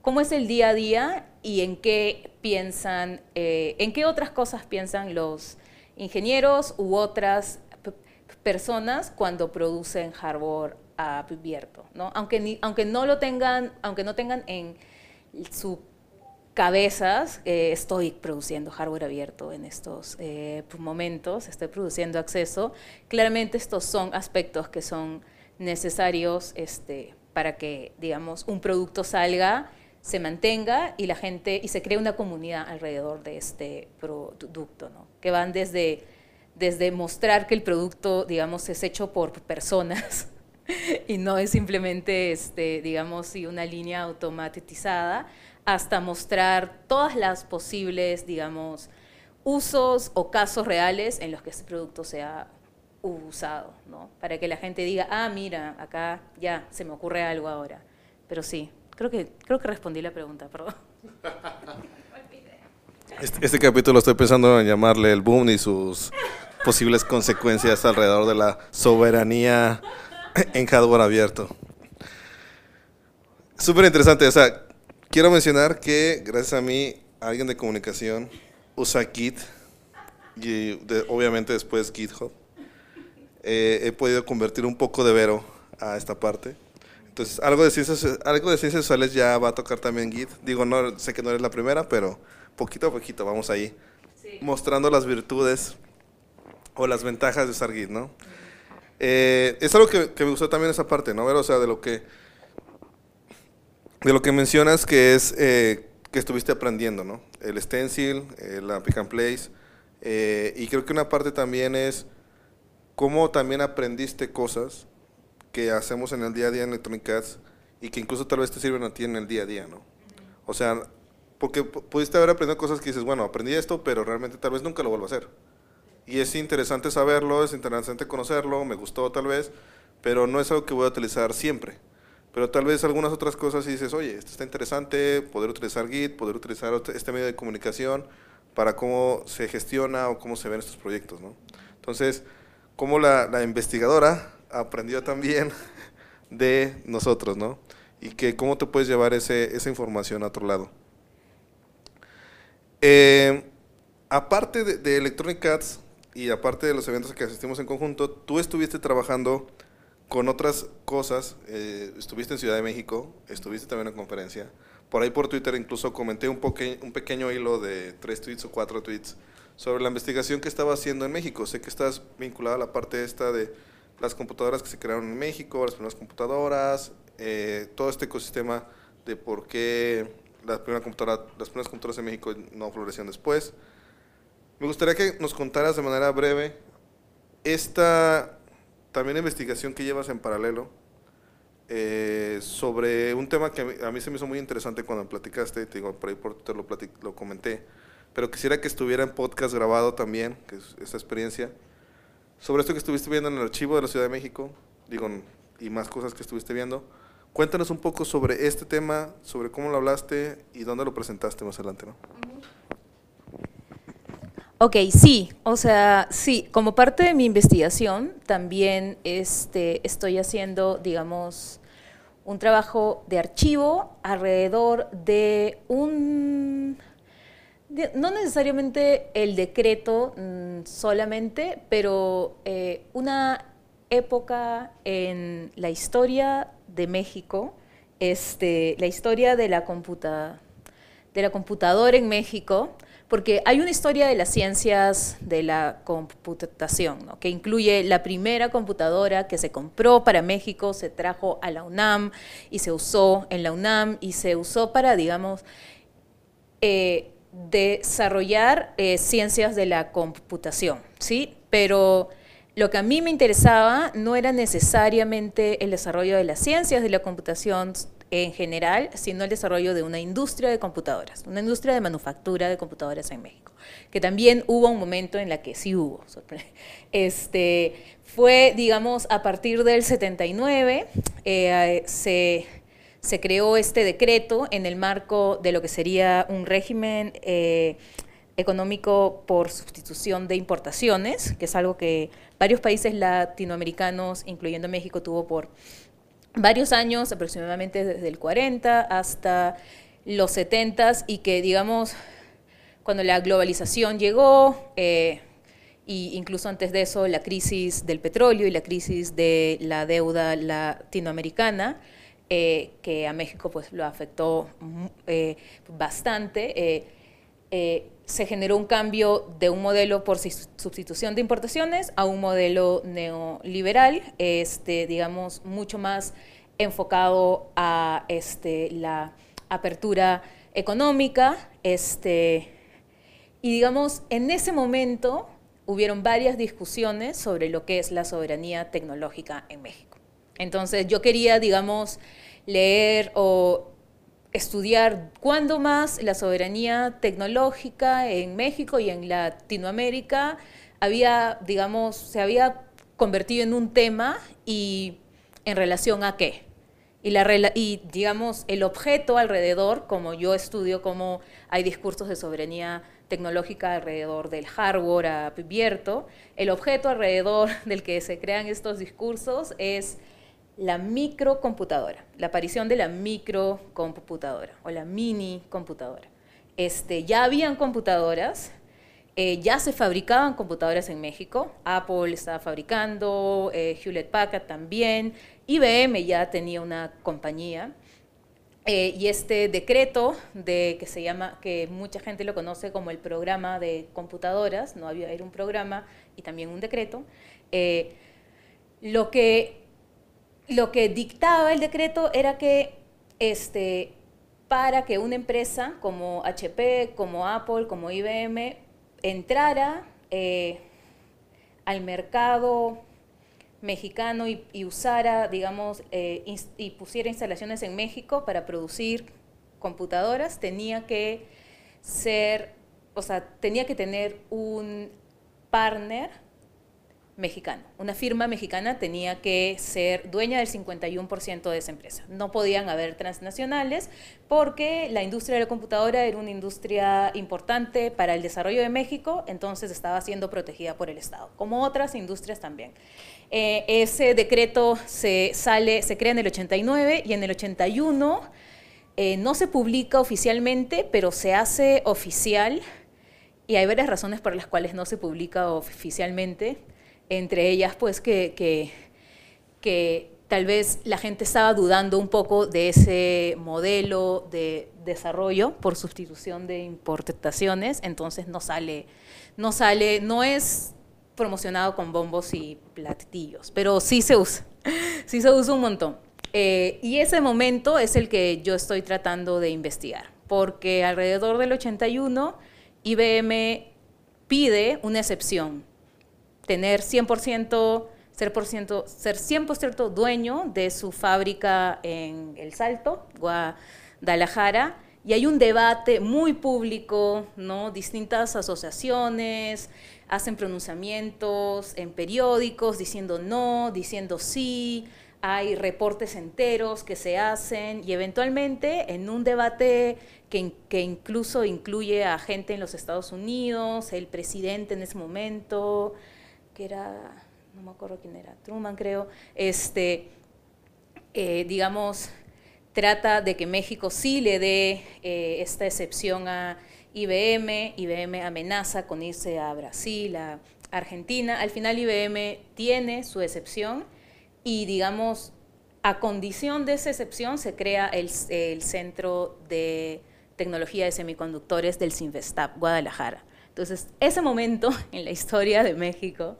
cómo es el día a día y en qué piensan, eh, en qué otras cosas piensan los ingenieros u otras personas cuando producen hardware abierto, ¿no? Aunque, aunque no lo tengan, aunque no tengan en su cabezas, eh, estoy produciendo hardware abierto en estos eh, momentos, estoy produciendo acceso. Claramente estos son aspectos que son necesarios este, para que, digamos, un producto salga, se mantenga y la gente, y se cree una comunidad alrededor de este producto, ¿no? que van desde, desde mostrar que el producto, digamos, es hecho por personas, y no es simplemente, este, digamos, una línea automatizada, hasta mostrar todas las posibles, digamos, usos o casos reales en los que este producto sea usado, ¿no? Para que la gente diga, ah, mira, acá ya se me ocurre algo ahora. Pero sí, creo que, creo que respondí la pregunta, perdón. Este, este capítulo estoy pensando en llamarle el boom y sus posibles consecuencias alrededor de la soberanía en hardware abierto. Súper interesante, o sea, quiero mencionar que gracias a mí, alguien de comunicación usa Git y obviamente después GitHub. Eh, he podido convertir un poco de Vero a esta parte. Entonces, algo de ciencias, algo de ciencias sociales ya va a tocar también Git. Digo, no sé que no eres la primera, pero poquito a poquito vamos ahí. Mostrando las virtudes o las ventajas de usar Git, ¿no? Eh, es algo que, me gustó también esa parte, ¿no? o sea, de lo que, de lo que mencionas que es eh, que estuviste aprendiendo, ¿no? El stencil, eh, la pick and place, y creo que una parte también es cómo también aprendiste cosas que hacemos en el día a día en Electronic y que incluso tal vez te sirven a ti en el día a día, ¿no? O sea, porque pudiste haber aprendido cosas que dices, bueno, aprendí esto, pero realmente tal vez nunca lo vuelvo a hacer. Y es interesante saberlo, es interesante conocerlo, me gustó tal vez, pero no es algo que voy a utilizar siempre. Pero tal vez algunas otras cosas y dices, oye, esto está interesante, poder utilizar Git, poder utilizar este medio de comunicación para cómo se gestiona o cómo se ven estos proyectos, ¿no? Entonces, cómo la, investigadora aprendió también de nosotros, ¿no? Y que cómo te puedes llevar ese, esa información a otro lado. Eh, aparte de, de Electronic Arts, y aparte de los eventos que asistimos en conjunto, tú estuviste trabajando con otras cosas, eh, estuviste en Ciudad de México, estuviste también en conferencia, Por ahí por Twitter incluso comenté un, un pequeño hilo de tres tweets o cuatro tweets sobre la investigación que estaba haciendo en México. Sé que estás vinculada a la parte esta de las computadoras que se crearon en México, las primeras computadoras, eh, todo este ecosistema de por qué la primera computadora, las primeras computadoras en México no florecieron después. Me gustaría que nos contaras de manera breve esta también investigación que llevas en paralelo eh, sobre un tema que a mí, se me hizo muy interesante cuando platicaste, te digo, por ahí por te lo, comenté, pero quisiera que estuviera en podcast grabado también, que es esta experiencia, sobre esto que estuviste viendo en el archivo de la Ciudad de México, y más cosas que estuviste viendo. Cuéntanos un poco sobre este tema, sobre cómo lo hablaste y dónde lo presentaste más adelante, ¿no? Ok, sí, o sea, sí, como parte de mi investigación también este, estoy haciendo, digamos, un trabajo de archivo alrededor de un, no necesariamente el decreto mm, solamente, pero eh, una época en la historia de México, este, la historia de la, computa, de la computadora en México, porque hay una historia de las ciencias de la computación, que incluye la primera computadora que se compró para México, se trajo a la UNAM y se usó en la UNAM y se usó para, digamos, eh, desarrollar eh, ciencias de la computación, ¿sí? Pero lo que a mí me interesaba no era necesariamente el desarrollo de las ciencias de la computación, en general, sino el desarrollo de una industria de computadoras, una industria de manufactura de computadoras en México, que también hubo un momento en la que sí hubo. Este, fue, digamos, a partir del 79, eh, se, se, creó este decreto en el marco de lo que sería un régimen eh, económico por sustitución de importaciones, que es algo que varios países latinoamericanos, incluyendo México, tuvo por varios años, aproximadamente desde el 40 hasta los 70 y que, digamos, cuando la globalización llegó, e incluso antes de eso, la crisis del petróleo y la crisis de la deuda latinoamericana, eh, que a México pues, lo afectó eh, bastante, se generó un cambio de un modelo por sustitución de importaciones a un modelo neoliberal, este, digamos, mucho más enfocado a este, la apertura económica. Este, y digamos, en ese momento hubieron varias discusiones sobre lo que es la soberanía tecnológica en México. Entonces yo quería, digamos, leer o estudiar cuándo más la soberanía tecnológica en México y en Latinoamérica había, digamos, se había convertido en un tema y en relación a qué. Y, la, y digamos, el objeto alrededor, como yo estudio cómo hay discursos de soberanía tecnológica alrededor del hardware abierto, el objeto alrededor del que se crean estos discursos es la microcomputadora, la aparición de la microcomputadora o la mini computadora. Este, ya habían computadoras, eh, ya se fabricaban computadoras en México, Apple estaba fabricando, eh, Hewlett Packard también, IBM ya tenía una compañía. Eh, y este decreto de que se llama, que mucha gente lo conoce como el programa de computadoras, no había, era un programa y también un decreto, lo que lo que dictaba el decreto era que este, para que una empresa como HP, como Apple, como IBM entrara eh, al mercado mexicano y, usara, digamos, eh, y pusiera instalaciones en México para producir computadoras, tenía que ser, o sea, tenía que tener un partner mexicano. Una firma mexicana tenía que ser dueña del 51% de esa empresa. No podían haber transnacionales porque la industria de la computadora era una industria importante para el desarrollo de México, entonces estaba siendo protegida por el Estado, como otras industrias también. Eh, ese decreto se, sale, se crea en el 89 y en el 81 eh, no se publica oficialmente, pero se hace oficial y hay varias razones por las cuales no se publica oficialmente entre ellas pues que, que, tal vez la gente estaba dudando un poco de ese modelo de desarrollo por sustitución de importaciones, entonces no sale, no sale, no es promocionado con bombos y platillos, pero sí se usa, sí se usa un montón. Eh, y ese momento es el que yo estoy tratando de investigar, porque alrededor del 81 IBM pide una excepción, tener 100% ser, por ciento, ser 100% dueño de su fábrica en El Salto, Guadalajara, y hay un debate muy público, ¿no? Distintas asociaciones hacen pronunciamientos en periódicos diciendo no, diciendo sí, hay reportes enteros que se hacen y eventualmente en un debate que, que, incluso incluye a gente en los Estados Unidos, el presidente en ese momento, que era no me acuerdo quién era, Truman creo, este, eh, digamos, trata de que México sí le dé eh, esta excepción a IBM, IBM amenaza con irse a Brasil, a Argentina, al final IBM tiene su excepción y digamos, a condición de esa excepción se crea el, el Centro de Tecnología de Semiconductores del Sinvestap, Guadalajara. Entonces, ese momento en la historia de México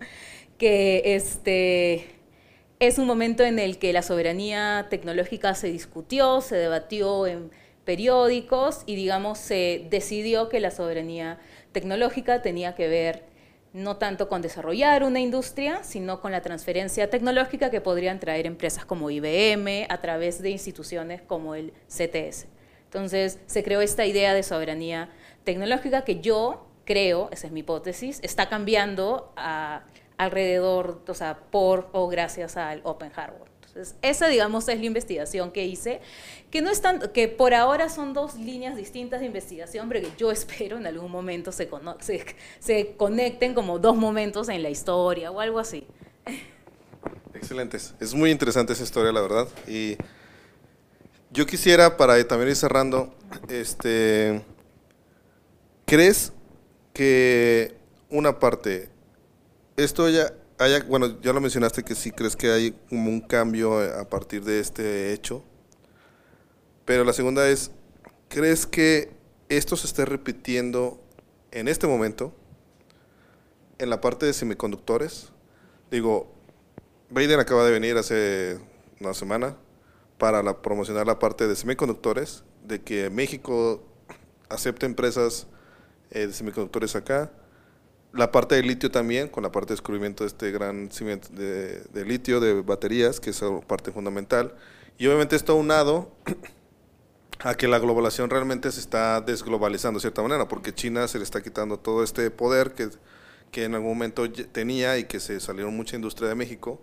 que este, es un momento en el que la soberanía tecnológica se discutió, se debatió en periódicos y, digamos, se decidió que la soberanía tecnológica tenía que ver no tanto con desarrollar una industria, sino con la transferencia tecnológica que podrían traer empresas como IBM a través de instituciones como el CTS. Entonces se creó esta idea de soberanía tecnológica que yo creo, esa es mi hipótesis, está cambiando a alrededor, o sea, por o gracias al Open Hardware. Entonces, esa, digamos, es la investigación que hice, que no es tanto, que por ahora son dos líneas distintas de investigación, pero que yo espero en algún momento se, se, se conecten como dos momentos en la historia o algo así. Excelentes. Es muy interesante esa historia, la verdad. Y yo quisiera, para también ir cerrando, este, ¿crees que una parte esto ya haya, bueno, ya lo mencionaste que sí crees que hay como un cambio a partir de este hecho. Pero la segunda es, ¿crees que esto se esté repitiendo en este momento en la parte de semiconductores? Digo, Biden acaba de venir hace una semana para la, promocionar la parte de semiconductores, de que México acepte empresas eh, de semiconductores acá la parte de litio también, con la parte de descubrimiento de este gran cimiento de, litio, de baterías, que es parte fundamental. Y obviamente esto unado a que la globalización realmente se está desglobalizando de cierta manera, porque China se le está quitando todo este poder que, que en algún momento tenía y que se salieron mucha industria de México,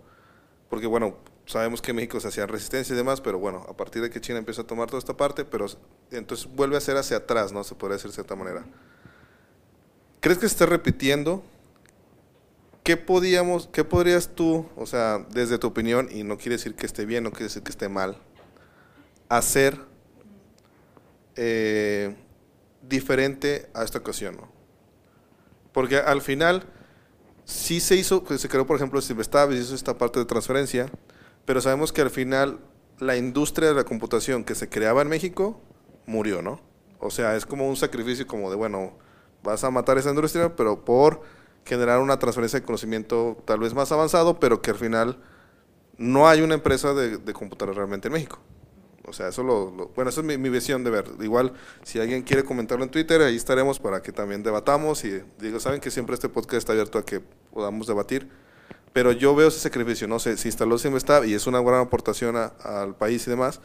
porque bueno, sabemos que México se hacía resistencia y demás, pero bueno, a partir de que China empieza a tomar toda esta parte, pero entonces vuelve a ser hacia atrás, ¿no? Se podría decir de cierta manera. ¿Crees que se está repitiendo? ¿Qué, podíamos, ¿Qué podrías tú, o sea, desde tu opinión, y no quiere decir que esté bien, no quiere decir que esté mal, hacer eh, diferente a esta ocasión? Porque al final sí se hizo, pues, se creó por ejemplo Silvestab y hizo esta parte de transferencia, pero sabemos que al final la industria de la computación que se creaba en México murió, ¿no? O sea, es como un sacrificio como de, bueno, vas a matar esa industria, pero por generar una transferencia de conocimiento tal vez más avanzado, pero que al final no hay una empresa de, de computadoras realmente en México. O sea, eso lo, bueno, eso es mi, visión de ver. Igual, si alguien quiere comentarlo en Twitter, ahí estaremos para que también debatamos. Y digo, saben que siempre este podcast está abierto a que podamos debatir. Pero yo veo ese sacrificio, no sé, si instaló está y es una gran aportación al país y demás,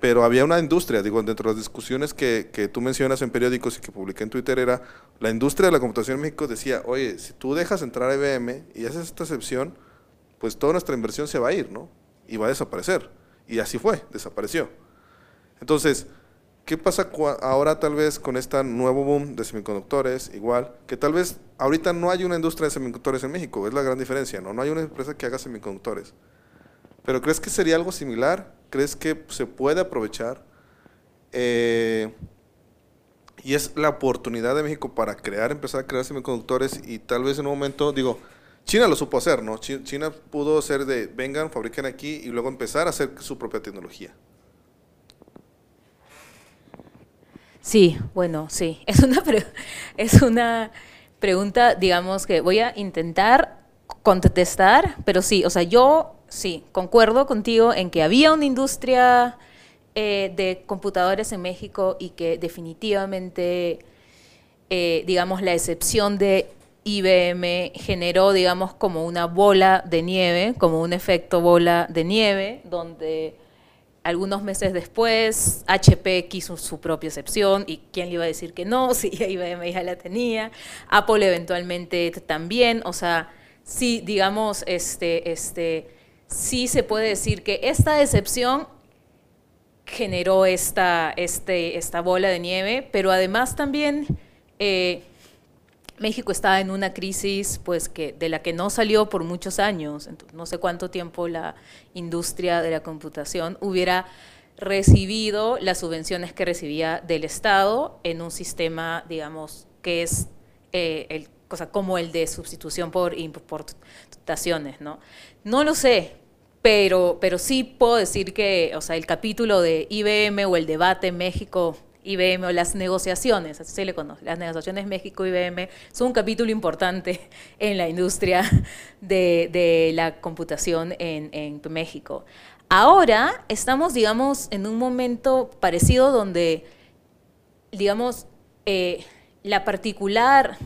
pero había una industria, digo, dentro de las discusiones que, que, tú mencionas en periódicos y que publiqué en Twitter era, la industria de la computación en México decía, oye, si tú dejas entrar a IBM y haces esta excepción, pues toda nuestra inversión se va a ir, ¿no? Y va a desaparecer. Y así fue, desapareció. Entonces, ¿qué pasa ahora tal vez con este nuevo boom de semiconductores? Igual, que tal vez ahorita no hay una industria de semiconductores en México, es la gran diferencia, ¿no? No hay una empresa que haga semiconductores. Pero ¿crees que sería algo similar? ¿Crees que se puede aprovechar? Eh, y es la oportunidad de México para crear, empezar a crear semiconductores y tal vez en un momento, digo, China lo supo hacer, ¿no? China pudo ser de, vengan, fabriquen aquí y luego empezar a hacer su propia tecnología. Sí, bueno, sí. Es una, es una pregunta, digamos, que voy a intentar contestar, pero sí, o sea, yo sí, concuerdo contigo en que había una industria eh, de computadores en México y que definitivamente, eh, digamos, la excepción de IBM generó, digamos, como una bola de nieve, como un efecto bola de nieve, donde algunos meses después HP quiso su propia excepción y quién le iba a decir que no, si IBM ya la tenía, Apple eventualmente también, o sea, sí, digamos, este, este, sí se puede decir que esta excepción generó esta, este, esta bola de nieve, pero además también eh, México estaba en una crisis pues, que, de la que no salió por muchos años, no sé cuánto tiempo la industria de la computación hubiera recibido las subvenciones que recibía del Estado en un sistema, digamos, que es eh, el, cosa, como el de sustitución por importaciones, ¿no? No lo sé, pero, pero sí puedo decir que, o sea, el capítulo de IBM o el debate en México IBM o las negociaciones, así se le conoce, las negociaciones México-IBM son un capítulo importante en la industria de, la computación en, México. Ahora estamos, digamos, en un momento parecido donde, digamos, eh, la particular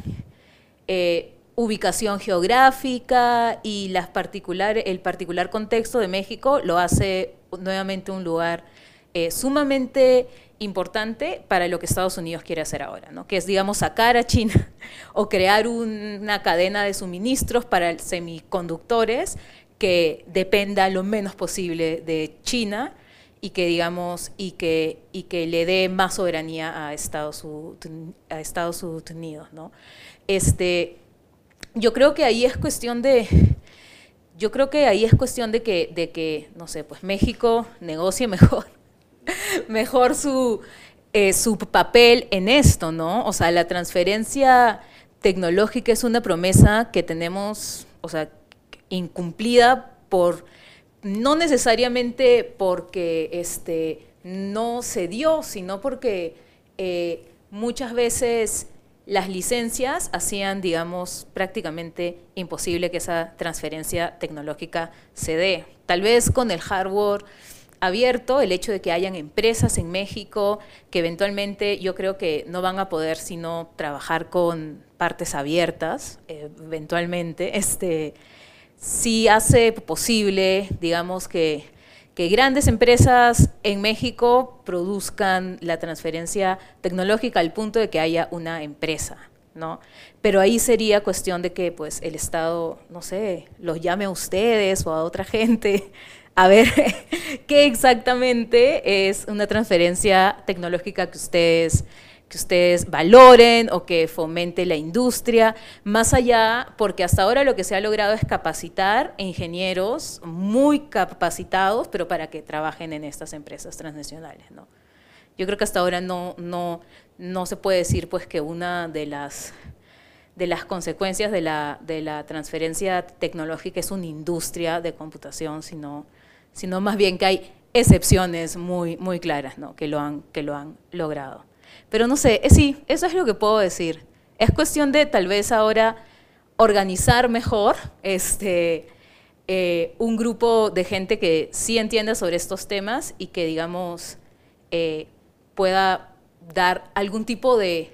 eh, ubicación geográfica y las particular, el particular contexto de México lo hace nuevamente un lugar eh, sumamente importante para lo que Estados Unidos quiere hacer ahora, ¿no? que es, digamos, sacar a China o crear una cadena de suministros para semiconductores que dependa lo menos posible de China y que, digamos, y que, y que le dé más soberanía a Estados, a Estados Unidos. ¿no? Este, yo creo que ahí es cuestión de... Yo creo que ahí es cuestión de que, de que, no sé, pues México negocie mejor mejor su, eh, su papel en esto, ¿no? O sea, la transferencia tecnológica es una promesa que tenemos, o sea, incumplida por, no necesariamente porque este, no se dio, sino porque eh, muchas veces las licencias hacían, digamos, prácticamente imposible que esa transferencia tecnológica se dé. Tal vez con el hardware abierto el hecho de que hayan empresas en México que eventualmente yo creo que no van a poder sino trabajar con partes abiertas, eventualmente, este, sí hace posible, digamos, que, que grandes empresas en México produzcan la transferencia tecnológica al punto de que haya una empresa. ¿no? Pero ahí sería cuestión de que pues, el Estado, no sé, los llame a ustedes o a otra gente a ver qué exactamente es una transferencia tecnológica que ustedes que ustedes valoren o que fomente la industria, más allá, porque hasta ahora lo que se ha logrado es capacitar ingenieros muy capacitados, pero para que trabajen en estas empresas transnacionales. ¿no? Yo creo que hasta ahora no, no, no se puede decir pues, que una de las, de las consecuencias de la, de la transferencia tecnológica es una industria de computación, sino sino más bien que hay excepciones muy, muy claras ¿no? que, lo han, que lo han logrado. Pero no sé, eh, sí, eso es lo que puedo decir. Es cuestión de tal vez ahora organizar mejor este, eh, un grupo de gente que sí entienda sobre estos temas y que, digamos, eh, pueda dar algún tipo de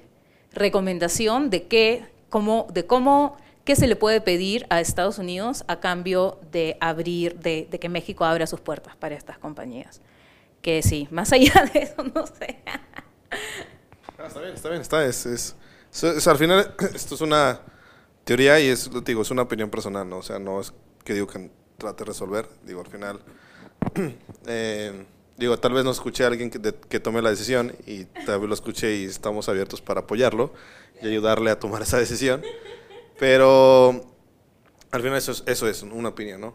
recomendación de, qué, cómo, de cómo ¿Qué se le puede pedir a Estados Unidos a cambio de abrir, de, que México abra sus puertas para estas compañías? Que sí, más allá de eso, no sé. Ah, está bien, está bien, está. Es, es, al final, esto es una teoría y es, digo, es una opinión personal, ¿no? O sea, no es que digo que trate de resolver. Digo, al final, eh, digo, tal vez no escuché a alguien que, que, tome la decisión y tal vez lo escuché y estamos abiertos para apoyarlo y ayudarle a tomar esa decisión. Pero al final eso es, eso es una opinión, ¿no?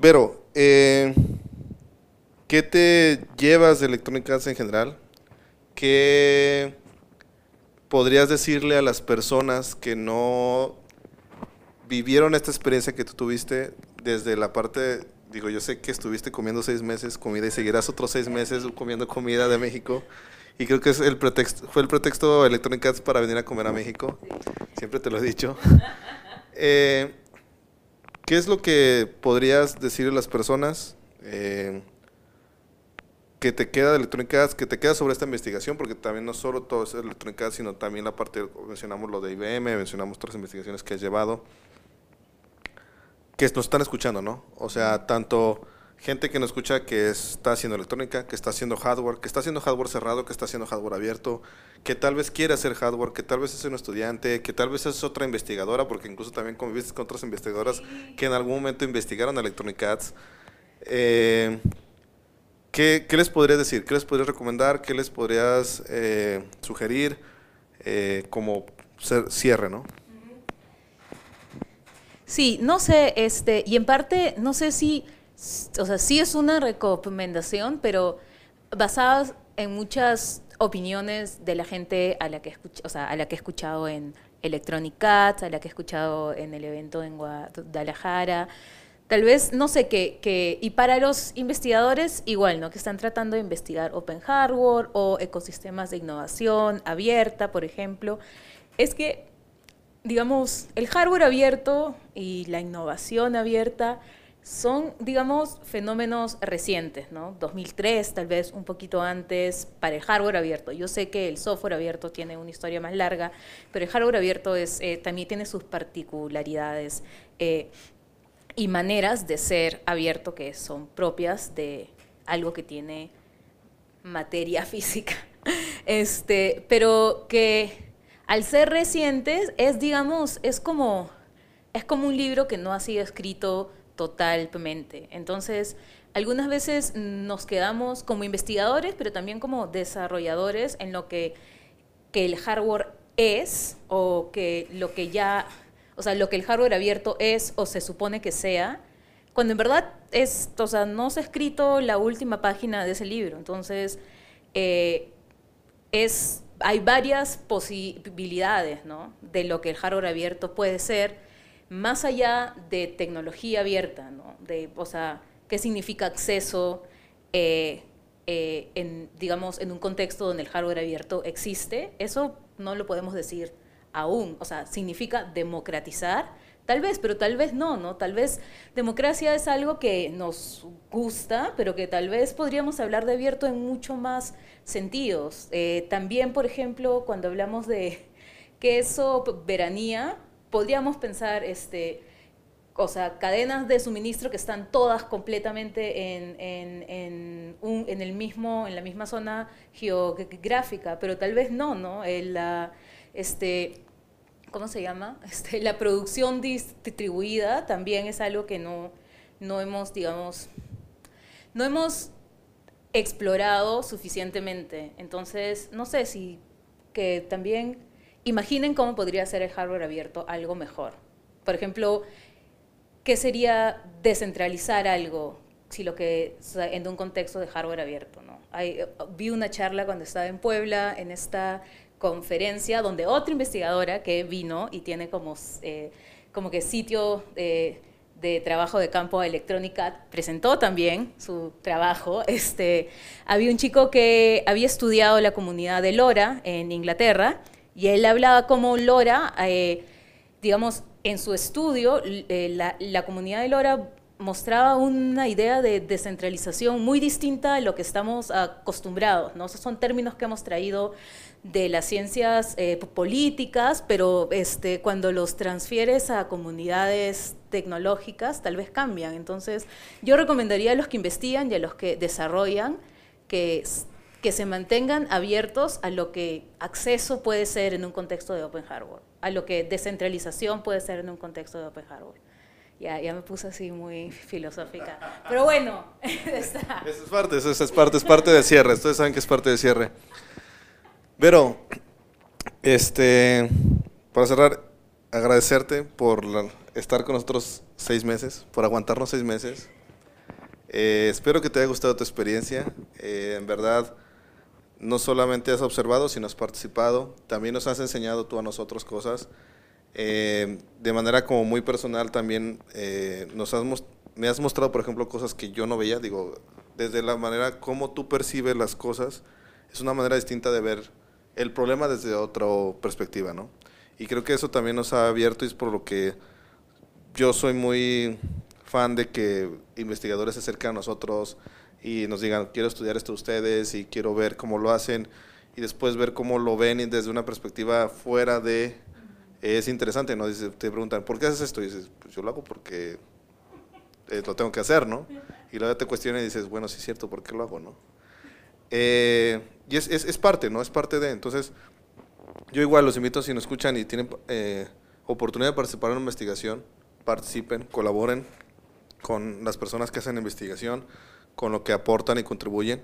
Pero, eh, ¿qué te llevas de electrónicas en general? ¿Qué podrías decirle a las personas que no vivieron esta experiencia que tú tuviste desde la parte, digo, yo sé que estuviste comiendo seis meses comida y seguirás otros seis meses comiendo comida de México. Y creo que es el pretexto, fue el pretexto Electronic Arts para venir a comer a México. Siempre te lo he dicho. Eh, ¿Qué es lo que podrías decirle a las personas eh, que te queda de Electronic Arts, que te queda sobre esta investigación? Porque también no solo todo es Electronic Arts, sino también la parte, mencionamos lo de IBM, mencionamos otras investigaciones que has llevado que nos están escuchando, ¿no? O sea, tanto gente que nos escucha que está haciendo electrónica, que está haciendo hardware, que está haciendo hardware cerrado, que está haciendo hardware abierto, que tal vez quiere hacer hardware, que tal vez es un estudiante, que tal vez es otra investigadora, porque incluso también conviviste con otras investigadoras que en algún momento investigaron Electronic Arts. Eh, ¿qué, les podrías decir? ¿Qué les podrías recomendar? ¿Qué les podrías eh, sugerir eh, como cierre, no? Sí, no sé, este, y en parte, no sé si, o sea, sí es una recomendación, pero basada en muchas opiniones de la gente a la que, o sea, a la que he escuchado en Electronic Cats, a la que he escuchado en el evento en Guadalajara. Tal vez, no sé, qué, y para los investigadores igual, ¿no? Que están tratando de investigar open hardware o ecosistemas de innovación abierta, por ejemplo, es que digamos, el hardware abierto y la innovación abierta son, digamos, fenómenos recientes, ¿no? 2003, tal vez un poquito antes, para el hardware abierto. Yo sé que el software abierto tiene una historia más larga, pero el hardware abierto es, eh, también tiene sus particularidades eh, y maneras de ser abierto que son propias de algo que tiene materia física. Este, pero que al ser recientes, es, digamos, es como, es como un libro que no ha sido escrito totalmente. Entonces, algunas veces nos quedamos como investigadores, pero también como desarrolladores en lo que, que el hardware es o que lo que ya, o sea, lo que el hardware abierto es o se supone que sea, cuando en verdad es, o sea, no se ha escrito la última página de ese libro. Entonces, eh, es hay varias posibilidades ¿no? de lo que el hardware abierto puede ser, más allá de tecnología abierta, ¿no? de, o sea, qué significa acceso eh, eh, digamos, en un contexto donde el hardware abierto existe, eso no lo podemos decir aún, o sea, significa democratizar, Tal vez, pero tal vez no, ¿no? Tal vez democracia es algo que nos gusta, pero que tal vez podríamos hablar de abierto en mucho más sentidos. Eh, también, por ejemplo, cuando hablamos de queso, veranía, podríamos pensar, este, o sea, cadenas de suministro que están todas completamente en, en, en, el mismo, en la misma zona geográfica, pero tal vez no, ¿no? El, este, ¿cómo se llama? Este, la producción distribuida también es algo que no, no hemos, digamos, no hemos explorado suficientemente. Entonces, no sé si que también imaginen cómo podría ser el hardware abierto algo mejor. Por ejemplo, ¿qué sería descentralizar algo si lo que en un contexto de hardware abierto, ¿no? vi una charla cuando estaba en Puebla en esta conferencia donde otra investigadora que vino y tiene como, eh, como que sitio de, trabajo de campo electrónica presentó también su trabajo. Este, había un chico que había estudiado la comunidad de Lora en Inglaterra y él hablaba como Lora, eh, digamos, en su estudio, eh, la, la comunidad de Lora mostraba una idea de descentralización muy distinta a lo que estamos acostumbrados. ¿no? Esos son términos que hemos traído de las ciencias eh, políticas, pero este, cuando los transfieres a comunidades tecnológicas, tal vez cambian. Entonces, yo recomendaría a los que investigan y a los que desarrollan que, que se mantengan abiertos a lo que acceso puede ser en un contexto de Open Hardware, a lo que descentralización puede ser en un contexto de Open Hardware. Ya, ya me puse así muy filosófica. Pero bueno, está. Es parte, eso es parte, es parte del cierre. Ustedes saben que es parte del cierre. Pero, este, para cerrar, agradecerte por estar con nosotros seis meses, por aguantarnos seis meses. Eh, espero que te haya gustado tu experiencia. Eh, en verdad, no solamente has observado, sino has participado. También nos has enseñado tú a nosotros cosas. Eh, de manera como muy personal también eh, nos has me has mostrado, por ejemplo, cosas que yo no veía, digo, desde la manera como tú percibes las cosas, es una manera distinta de ver el problema desde otra perspectiva, ¿no? Y creo que eso también nos ha abierto y es por lo que yo soy muy fan de que investigadores se acerquen a nosotros y nos digan, quiero estudiar esto de ustedes y quiero ver cómo lo hacen y después ver cómo lo ven desde una perspectiva fuera de... Es interesante, ¿no? Dice, te preguntan, ¿por qué haces esto? Y dices, pues yo lo hago porque eh, lo tengo que hacer, ¿no? Y luego te cuestionas y dices, bueno, sí es cierto, ¿por qué lo hago, no? Eh, y es, es, es, parte, ¿no? Es parte de. Entonces, yo igual los invito, si nos escuchan y tienen eh, oportunidad de participar en una investigación, participen, colaboren con las personas que hacen investigación, con lo que aportan y contribuyen.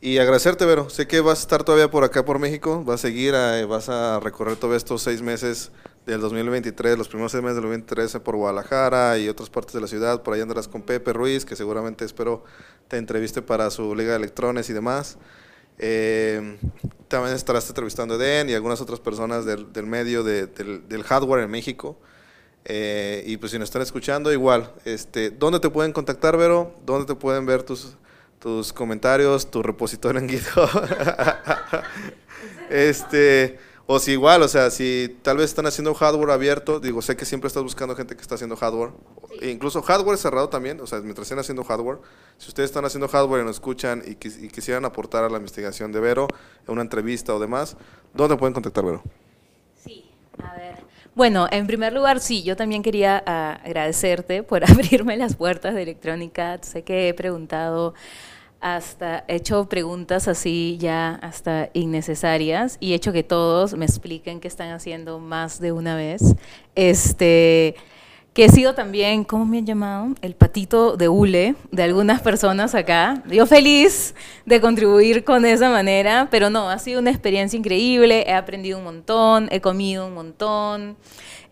Y agradecerte, Vero. Sé que vas a estar todavía por acá, por México. Vas a seguir, vas a recorrer todos estos seis meses del 2023, los primeros seis meses del 2023 por Guadalajara y otras partes de la ciudad. Por ahí andarás con Pepe Ruiz, que seguramente espero te entreviste para su Liga de Electrones y demás. Eh, también estarás entrevistando a Den y algunas otras personas del, medio del, hardware en México. Eh, y pues si nos están escuchando, igual, este, ¿dónde te pueden contactar, Vero? ¿Dónde te pueden ver tus, tus comentarios, tu repositorio en GitHub? este... O si igual, o sea, si tal vez están haciendo hardware abierto, digo, sé que siempre estás buscando gente que está haciendo hardware, e incluso hardware cerrado también, o sea, mientras estén haciendo hardware, si ustedes están haciendo hardware y nos escuchan y, quisieran aportar a la investigación de Vero, en una entrevista o demás, ¿dónde pueden contactar Vero? Sí, a ver. Bueno, en primer lugar, sí, yo también quería ah, agradecerte por abrirme las puertas de Electrónica. Sé que he preguntado hasta he hecho preguntas así ya hasta innecesarias y he hecho que todos me expliquen qué están haciendo más de una vez. Este, que he sido también, ¿cómo me han llamado? El patito de hule de algunas personas acá. Yo feliz de contribuir con esa manera, pero no, ha sido una experiencia increíble, he aprendido un montón, he comido un montón.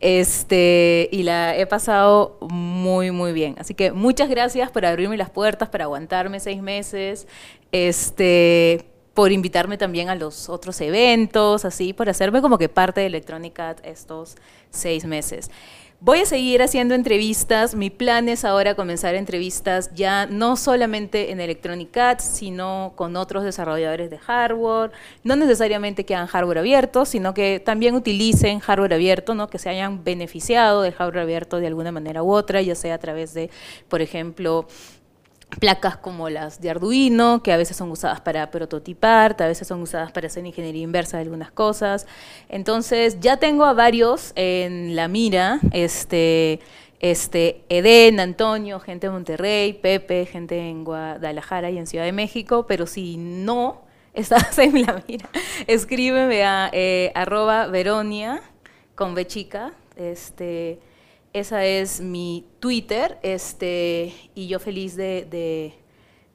Este, y la he pasado muy, muy bien. Así que muchas gracias por abrirme las puertas, por aguantarme seis meses, este, por invitarme también a los otros eventos, así, por hacerme como que parte de Electronic estos seis meses. Voy a seguir haciendo entrevistas. Mi plan es ahora comenzar entrevistas ya no solamente en Electronic Arts, sino con otros desarrolladores de hardware. No necesariamente que hagan hardware abierto, sino que también utilicen hardware abierto, ¿no? que se hayan beneficiado del hardware abierto de alguna manera u otra, ya sea a través de, por ejemplo, placas como las de Arduino, que a veces son usadas para prototipar, a veces son usadas para hacer ingeniería inversa de algunas cosas. Entonces, ya tengo a varios en la mira, este, este, Eden, Antonio, gente de Monterrey, Pepe, gente en Guadalajara y en Ciudad de México, pero si no estás en la mira, escríbeme a eh, arroba Veronia con B chica, este, esa es mi Twitter, este, y yo feliz de,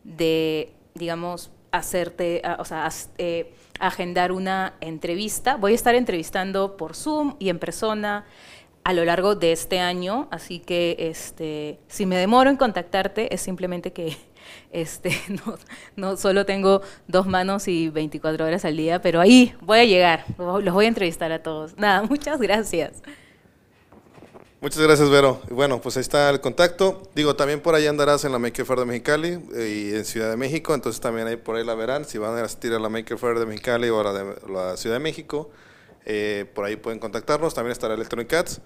de, digamos, hacerte, o sea, eh, agendar una entrevista. Voy a estar entrevistando por Zoom y en persona a lo largo de este año, así que este, si me demoro en contactarte es simplemente que este, no, solo tengo dos manos y 24 horas al día, pero ahí voy a llegar, los voy a entrevistar a todos. Nada, muchas gracias. Muchas gracias, Vero. Bueno, pues ahí está el contacto. Digo, también por ahí andarás en la Maker Fair de Mexicali eh, y en Ciudad de México, entonces también ahí por ahí la verán. Si van a asistir a la Maker Fair de Mexicali o a la de la Ciudad de México, eh, por ahí pueden contactarnos. También estará Electronic Cats.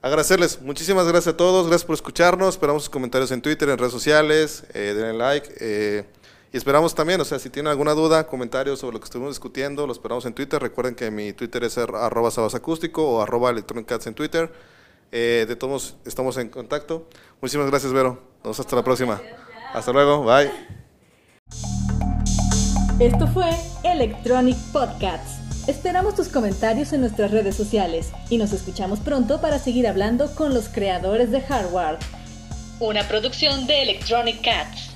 Agradecerles, muchísimas gracias a todos, gracias por escucharnos. Esperamos sus comentarios en Twitter, en redes sociales, eh, denle like. y esperamos también, o sea, si tienen alguna duda, comentarios sobre lo que estuvimos discutiendo, lo esperamos en Twitter. Recuerden que mi Twitter es arroba sabasacústico o arroba Electronic Cats en Twitter. Eh, de todos estamos en contacto. Muchísimas gracias, Vero. Nos vemos hasta la próxima. Hasta luego. Bye. Esto fue Electronic Podcasts. Esperamos tus comentarios en nuestras redes sociales y nos escuchamos pronto para seguir hablando con los creadores de hardware. Una producción de Electronic Cats.